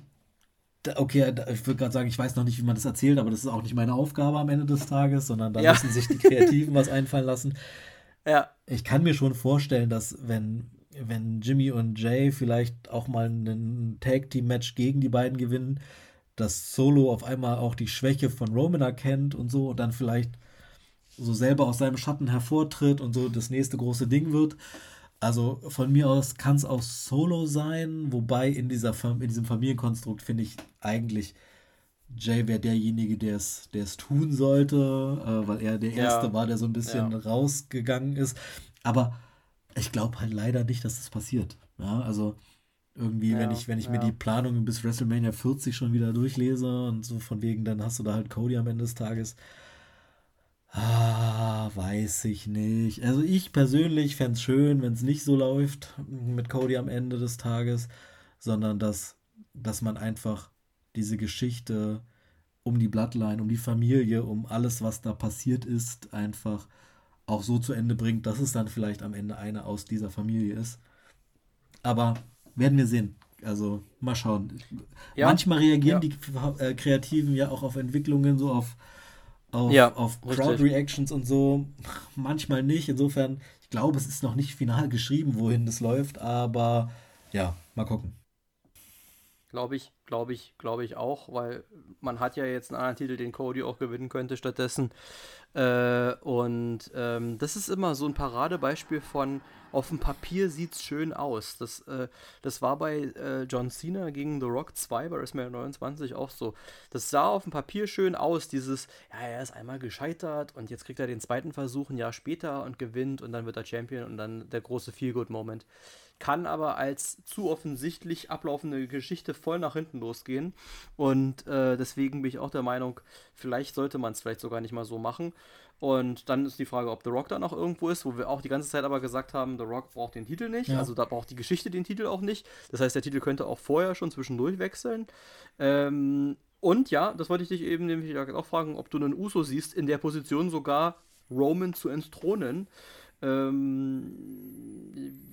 Speaker 1: Okay, ich würde gerade sagen, ich weiß noch nicht, wie man das erzählt, aber das ist auch nicht meine Aufgabe am Ende des Tages, sondern da ja. müssen sich die Kreativen was einfallen lassen. Ja. Ich kann mir schon vorstellen, dass wenn, wenn Jimmy und Jay vielleicht auch mal ein Tag-Team-Match gegen die beiden gewinnen, dass Solo auf einmal auch die Schwäche von Roman erkennt und so und dann vielleicht so selber aus seinem Schatten hervortritt und so das nächste große Ding wird. Also von mir aus kann es auch Solo sein, wobei in, dieser, in diesem Familienkonstrukt finde ich eigentlich Jay wäre derjenige, der es tun sollte, äh, weil er der Erste ja. war, der so ein bisschen ja. rausgegangen ist. Aber ich glaube halt leider nicht, dass das passiert. Ja, also irgendwie, ja, wenn ich, wenn ich ja. mir die Planung bis WrestleMania 40 schon wieder durchlese und so von wegen, dann hast du da halt Cody am Ende des Tages. Ah, weiß ich nicht. Also ich persönlich fände es schön, wenn es nicht so läuft mit Cody am Ende des Tages, sondern dass, dass man einfach diese Geschichte um die Bloodline, um die Familie, um alles, was da passiert ist, einfach auch so zu Ende bringt, dass es dann vielleicht am Ende eine aus dieser Familie ist. Aber werden wir sehen. Also mal schauen. Ja. Manchmal reagieren ja. die äh, Kreativen ja auch auf Entwicklungen, so auf, auf, ja, auf Crowd-Reactions und so. Manchmal nicht. Insofern, ich glaube, es ist noch nicht final geschrieben, wohin das läuft, aber ja, mal gucken.
Speaker 2: Glaube ich, glaube ich, glaube ich auch, weil man hat ja jetzt einen anderen Titel, den Cody auch gewinnen könnte stattdessen. Äh, und ähm, das ist immer so ein Paradebeispiel von, auf dem Papier sieht es schön aus. Das, äh, das war bei äh, John Cena gegen The Rock 2 bei WrestleMania 29 auch so. Das sah auf dem Papier schön aus, dieses, ja, er ist einmal gescheitert und jetzt kriegt er den zweiten Versuch ein Jahr später und gewinnt und dann wird er Champion und dann der große Feel-Good-Moment. Kann aber als zu offensichtlich ablaufende Geschichte voll nach hinten losgehen und äh, deswegen bin ich auch der Meinung, vielleicht sollte man es vielleicht sogar nicht mal so machen. Und dann ist die Frage, ob The Rock da noch irgendwo ist, wo wir auch die ganze Zeit aber gesagt haben, The Rock braucht den Titel nicht. Ja. Also da braucht die Geschichte den Titel auch nicht. Das heißt, der Titel könnte auch vorher schon zwischendurch wechseln. Ähm, und ja, das wollte ich dich eben nämlich auch fragen, ob du einen Uso siehst, in der Position sogar Roman zu entthronen. Ähm,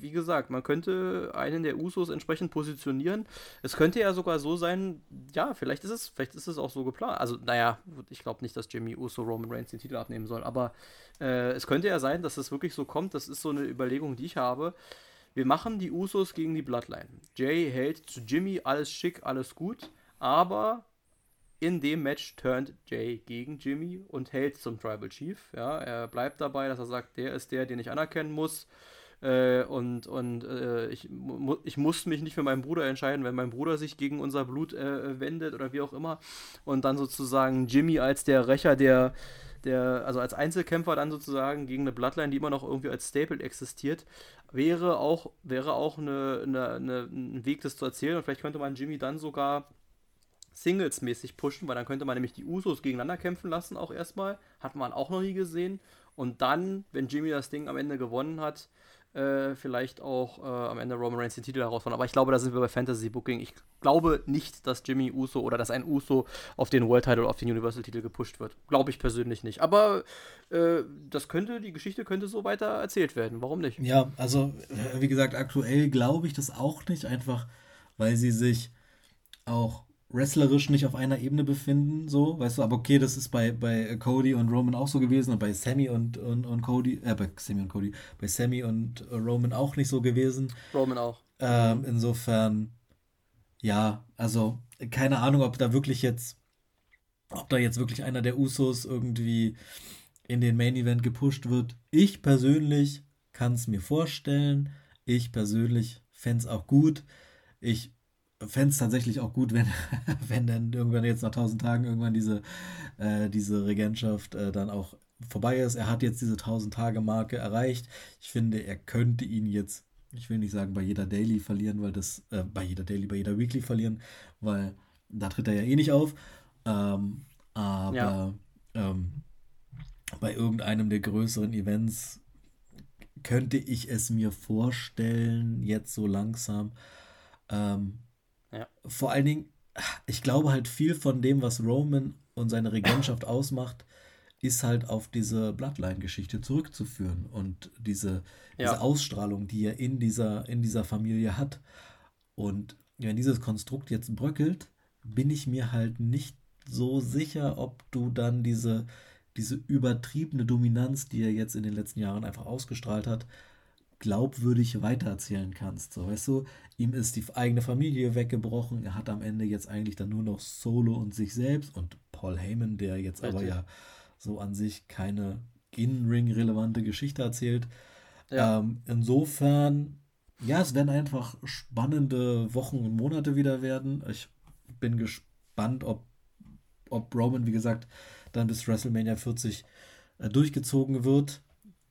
Speaker 2: wie gesagt, man könnte einen der Usos entsprechend positionieren. Es könnte ja sogar so sein, ja, vielleicht ist es, vielleicht ist es auch so geplant. Also, naja, ich glaube nicht, dass Jimmy Uso Roman Reigns den Titel abnehmen soll, aber äh, es könnte ja sein, dass es wirklich so kommt. Das ist so eine Überlegung, die ich habe. Wir machen die Usos gegen die Bloodline. Jay hält zu Jimmy, alles schick, alles gut, aber in dem Match turnt Jay gegen Jimmy und hält zum Tribal Chief. Ja, er bleibt dabei, dass er sagt, der ist der, den ich anerkennen muss. Äh, und und äh, ich, mu ich muss mich nicht für meinen Bruder entscheiden, wenn mein Bruder sich gegen unser Blut äh, wendet oder wie auch immer. Und dann sozusagen Jimmy als der Rächer, der, der, also als Einzelkämpfer dann sozusagen gegen eine Bloodline, die immer noch irgendwie als Staple existiert, wäre auch, wäre auch eine, eine, eine, ein Weg, das zu erzählen. Und vielleicht könnte man Jimmy dann sogar Singles-mäßig pushen, weil dann könnte man nämlich die Usos gegeneinander kämpfen lassen, auch erstmal. Hat man auch noch nie gesehen. Und dann, wenn Jimmy das Ding am Ende gewonnen hat, äh, vielleicht auch äh, am Ende Roman Reigns den Titel herausfordern. Aber ich glaube, da sind wir bei Fantasy Booking. Ich glaube nicht, dass Jimmy Uso oder dass ein Uso auf den World Title oder auf den Universal Titel gepusht wird. Glaube ich persönlich nicht. Aber äh, das könnte, die Geschichte könnte so weiter erzählt werden. Warum nicht?
Speaker 1: Ja, also wie gesagt, aktuell glaube ich das auch nicht, einfach weil sie sich auch wrestlerisch nicht auf einer Ebene befinden, so, weißt du, aber okay, das ist bei, bei Cody und Roman auch so gewesen und bei Sammy und, und, und Cody, äh, bei Sammy und Cody, bei Sammy und Roman auch nicht so gewesen.
Speaker 2: Roman auch.
Speaker 1: Ähm, insofern, ja, also keine Ahnung, ob da wirklich jetzt, ob da jetzt wirklich einer der Usos irgendwie in den Main Event gepusht wird. Ich persönlich kann es mir vorstellen. Ich persönlich fände es auch gut. Ich fände es tatsächlich auch gut, wenn, wenn dann irgendwann jetzt nach 1000 Tagen irgendwann diese, äh, diese Regentschaft äh, dann auch vorbei ist. Er hat jetzt diese 1000-Tage-Marke erreicht. Ich finde, er könnte ihn jetzt, ich will nicht sagen bei jeder Daily verlieren, weil das, äh, bei jeder Daily, bei jeder Weekly verlieren, weil da tritt er ja eh nicht auf. Ähm, aber ja. ähm, bei irgendeinem der größeren Events könnte ich es mir vorstellen, jetzt so langsam. Ähm, ja. Vor allen Dingen, ich glaube halt viel von dem, was Roman und seine Regentschaft ausmacht, ist halt auf diese Bloodline-Geschichte zurückzuführen und diese, ja. diese Ausstrahlung, die er in dieser, in dieser Familie hat. Und wenn dieses Konstrukt jetzt bröckelt, bin ich mir halt nicht so sicher, ob du dann diese, diese übertriebene Dominanz, die er jetzt in den letzten Jahren einfach ausgestrahlt hat, glaubwürdig weitererzählen kannst. So, weißt du, ihm ist die eigene Familie weggebrochen. Er hat am Ende jetzt eigentlich dann nur noch Solo und sich selbst und Paul Heyman, der jetzt Richtig. aber ja so an sich keine In-Ring-relevante Geschichte erzählt. Ja. Ähm, insofern, ja, es werden einfach spannende Wochen und Monate wieder werden. Ich bin gespannt, ob, ob Roman, wie gesagt, dann bis WrestleMania 40 äh, durchgezogen wird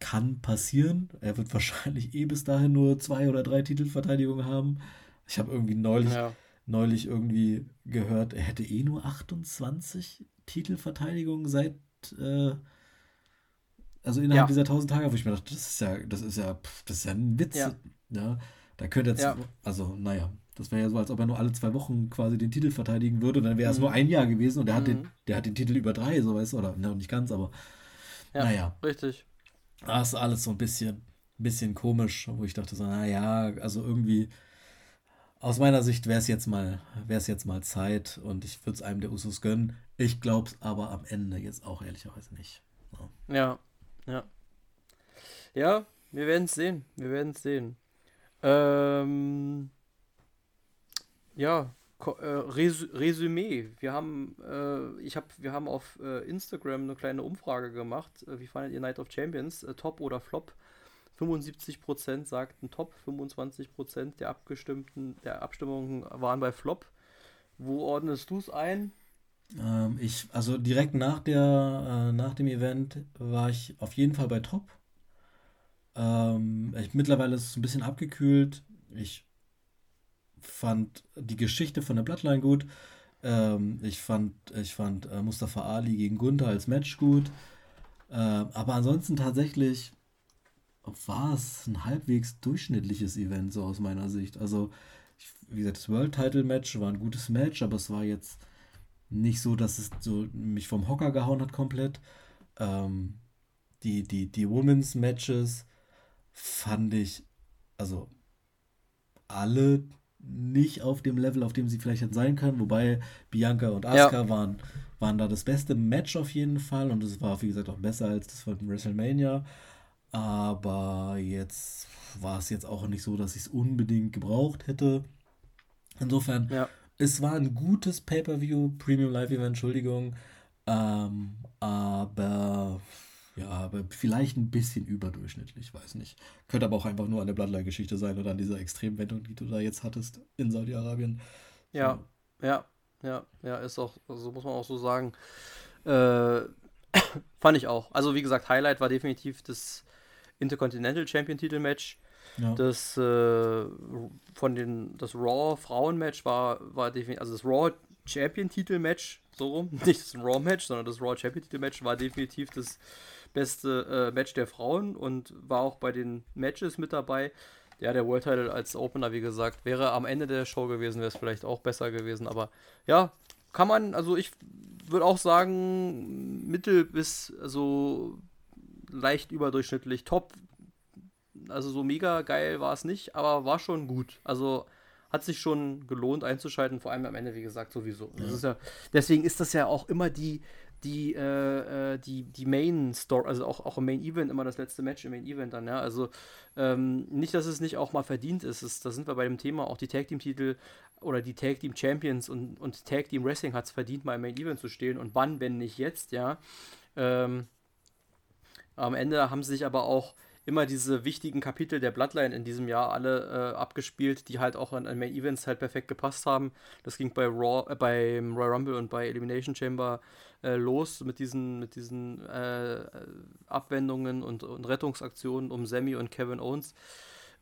Speaker 1: kann passieren. Er wird wahrscheinlich eh bis dahin nur zwei oder drei Titelverteidigungen haben. Ich habe irgendwie neulich, ja. neulich irgendwie gehört, er hätte eh nur 28 Titelverteidigungen seit, äh, also innerhalb ja. dieser 1000 Tage, wo ich mir dachte, das ist ja, das ist ja, das ist ja ein Witz. Ja. ja da könnte jetzt, also naja, das wäre ja so, als ob er nur alle zwei Wochen quasi den Titel verteidigen würde. Dann wäre es mhm. nur ein Jahr gewesen und der, mhm. hat den, der hat den Titel über drei, so weißt du, oder ne, nicht ganz, aber
Speaker 2: ja, naja. Richtig.
Speaker 1: Das ist alles so ein bisschen, bisschen komisch, wo ich dachte so, naja, also irgendwie, aus meiner Sicht wäre es jetzt mal, wäre es jetzt mal Zeit und ich würde es einem der Usos gönnen. Ich glaube es aber am Ende jetzt auch ehrlicherweise nicht.
Speaker 2: So. Ja, ja. Ja, wir werden es sehen. Wir werden es sehen. Ähm, ja, äh, Resümee. Wir haben, äh, ich habe, wir haben auf äh, Instagram eine kleine Umfrage gemacht. Äh, wie fandet ihr Night of Champions? Äh, Top oder Flop? 75% sagten Top, 25% der abgestimmten, der Abstimmungen waren bei Flop. Wo ordnest du es ein?
Speaker 1: Ähm, ich, also direkt nach der, äh, nach dem Event war ich auf jeden Fall bei Top. Ähm, ich, mittlerweile ist es ein bisschen abgekühlt. Ich fand die Geschichte von der Bloodline gut. Ähm, ich fand, ich fand äh, Mustafa Ali gegen Gunther als Match gut. Äh, aber ansonsten tatsächlich war es ein halbwegs durchschnittliches Event, so aus meiner Sicht. Also, ich, wie gesagt, das World Title Match war ein gutes Match, aber es war jetzt nicht so, dass es so mich vom Hocker gehauen hat komplett. Ähm, die, die, die Women's Matches fand ich, also alle nicht auf dem Level, auf dem sie vielleicht hätten sein können. Wobei Bianca und Asuka ja. waren, waren da das beste Match auf jeden Fall. Und es war, wie gesagt, auch besser als das von WrestleMania. Aber jetzt war es jetzt auch nicht so, dass ich es unbedingt gebraucht hätte. Insofern, ja. es war ein gutes Pay-Per-View, Premium Live Event, Entschuldigung. Ähm, aber ja, aber vielleicht ein bisschen überdurchschnittlich, weiß nicht. Könnte aber auch einfach nur an der Bloodline-Geschichte sein oder an dieser Extremwendung, die du da jetzt hattest in Saudi-Arabien.
Speaker 2: Ja, ja, ja, ja, ist auch, so also muss man auch so sagen. Äh, fand ich auch. Also, wie gesagt, Highlight war definitiv das Intercontinental Champion-Titel-Match. Ja. Das äh, von den das Raw Frauen-Match war, war definitiv, also das Raw Champion-Titel-Match, so rum, nicht das Raw-Match, sondern das Raw Champion-Titel-Match war definitiv das beste äh, Match der Frauen und war auch bei den Matches mit dabei. Ja, der World Title als Opener, wie gesagt, wäre am Ende der Show gewesen, wäre es vielleicht auch besser gewesen, aber ja, kann man, also ich würde auch sagen, mittel bis also leicht überdurchschnittlich. Top, also so mega geil war es nicht, aber war schon gut. Also hat sich schon gelohnt einzuschalten, vor allem am Ende, wie gesagt, sowieso. Ja. Ist ja, deswegen ist das ja auch immer die, die, äh, äh, die, die Main Story, also auch, auch im Main Event immer das letzte Match im Main Event dann, ja. Also ähm, nicht, dass es nicht auch mal verdient ist. Es, da sind wir bei dem Thema, auch die Tag Team Titel oder die Tag Team Champions und, und Tag Team Wrestling hat es verdient, mal im Main Event zu stehen. Und wann, wenn nicht jetzt, ja. Ähm, am Ende haben sie sich aber auch immer diese wichtigen Kapitel der Bloodline in diesem Jahr alle äh, abgespielt, die halt auch an, an Main Events halt perfekt gepasst haben. Das ging bei Raw, äh, beim Royal Rumble und bei Elimination Chamber äh, los mit diesen, mit diesen äh, Abwendungen und, und Rettungsaktionen um Sammy und Kevin Owens.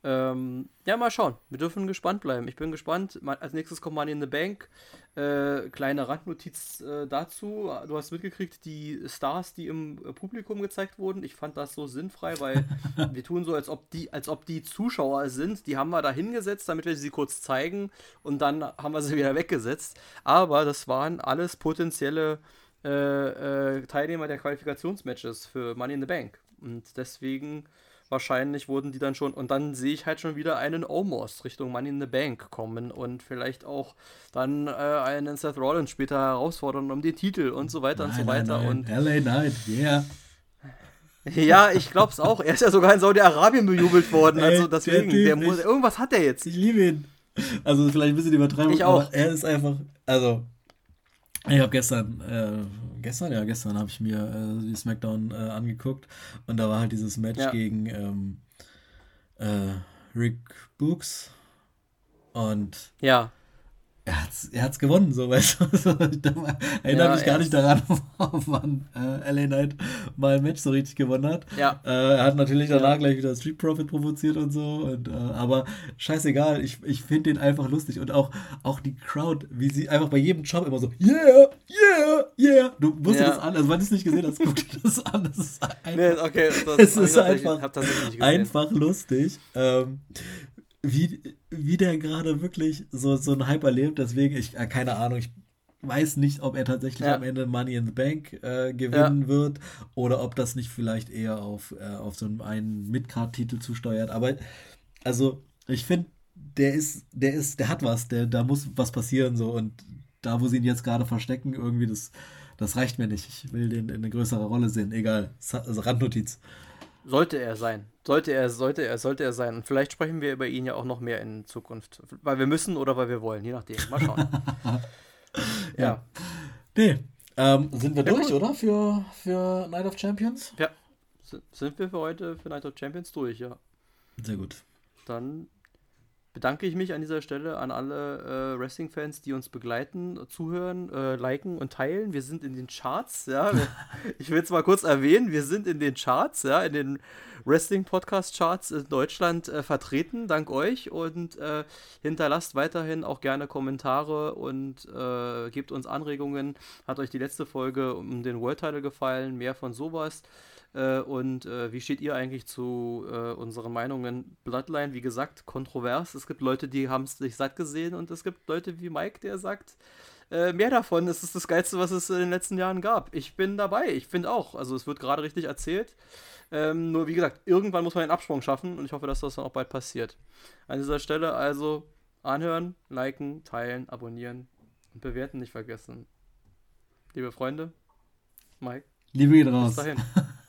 Speaker 2: Ähm, ja, mal schauen. Wir dürfen gespannt bleiben. Ich bin gespannt. Als nächstes kommt Money in the Bank. Äh, kleine Randnotiz äh, dazu. Du hast mitgekriegt, die Stars, die im äh, Publikum gezeigt wurden. Ich fand das so sinnfrei, weil wir tun so, als ob die, als ob die Zuschauer sind. Die haben wir da hingesetzt, damit wir sie kurz zeigen und dann haben wir sie wieder weggesetzt. Aber das waren alles potenzielle äh, äh, Teilnehmer der Qualifikationsmatches für Money in the Bank. Und deswegen wahrscheinlich wurden die dann schon, und dann sehe ich halt schon wieder einen Omos Richtung Money in the Bank kommen und vielleicht auch dann äh, einen Seth Rollins später herausfordern um den Titel und so weiter nein, und so weiter. Nein,
Speaker 1: nein. Und LA Knight, yeah.
Speaker 2: Ja, ich glaube es auch. Er ist ja sogar in Saudi-Arabien bejubelt worden. Also deswegen, der, der muss, irgendwas hat er jetzt.
Speaker 1: Ich liebe ihn. Also vielleicht ein bisschen übertreiben,
Speaker 2: ich auch.
Speaker 1: er ist einfach, also ich habe gestern, äh, gestern, ja, gestern habe ich mir äh, die SmackDown äh, angeguckt und da war halt dieses Match ja. gegen ähm, äh, Rick Books und
Speaker 2: ja
Speaker 1: er hat's, er hat's gewonnen, so weißt du. So, erinnere ja, mich gar nicht daran, wann äh, LA Knight mal ein Match so richtig gewonnen hat.
Speaker 2: Ja.
Speaker 1: Äh, er hat natürlich danach ja. gleich wieder Street Profit provoziert und so. Und, äh, aber scheißegal, ich, ich finde den einfach lustig. Und auch, auch die Crowd, wie sie einfach bei jedem Job immer so, yeah, yeah, yeah. Du musst ja. das an, also wenn du es nicht gesehen hast, guck dir das an. Das ist einfach, nee, okay, das, es ist einfach, einfach lustig. Ähm, wie, wie der gerade wirklich so, so ein Hype erlebt. Deswegen, ich, äh, keine Ahnung, ich weiß nicht, ob er tatsächlich ja. am Ende Money in the Bank äh, gewinnen ja. wird oder ob das nicht vielleicht eher auf, äh, auf so einen Midcard-Titel zusteuert. Aber also, ich finde, der ist, der ist, der hat was, der, da muss was passieren so und da, wo sie ihn jetzt gerade verstecken, irgendwie, das, das reicht mir nicht. Ich will den in eine größere Rolle sehen. Egal. Also Randnotiz.
Speaker 2: Sollte er sein. Sollte er, sollte er, sollte er sein. Und vielleicht sprechen wir über ihn ja auch noch mehr in Zukunft. Weil wir müssen oder weil wir wollen, je nachdem. Mal schauen.
Speaker 1: ja. ja. Nee. Ähm, sind wir ja, durch, gut. oder? Für, für Night of Champions?
Speaker 2: Ja. Sind wir für heute für Night of Champions durch, ja.
Speaker 1: Sehr gut.
Speaker 2: Dann bedanke ich mich an dieser Stelle an alle äh, Wrestling-Fans, die uns begleiten, zuhören, äh, liken und teilen. Wir sind in den Charts, ja. ich will es mal kurz erwähnen, wir sind in den Charts, ja, in den Wrestling-Podcast-Charts in Deutschland äh, vertreten, dank euch. Und äh, hinterlasst weiterhin auch gerne Kommentare und äh, gebt uns Anregungen. Hat euch die letzte Folge um den World-Title gefallen? Mehr von sowas. Äh, und äh, wie steht ihr eigentlich zu äh, unseren Meinungen? Bloodline, wie gesagt, kontrovers. Es gibt Leute, die haben es sich satt gesehen und es gibt Leute wie Mike, der sagt, äh, mehr davon. Es ist das Geilste, was es in den letzten Jahren gab. Ich bin dabei. Ich finde auch. Also es wird gerade richtig erzählt. Ähm, nur wie gesagt, irgendwann muss man einen Absprung schaffen und ich hoffe, dass das dann auch bald passiert. An dieser Stelle also anhören, liken, teilen, abonnieren und bewerten nicht vergessen. Liebe Freunde, Mike.
Speaker 1: Liebe geht raus. Bis dahin.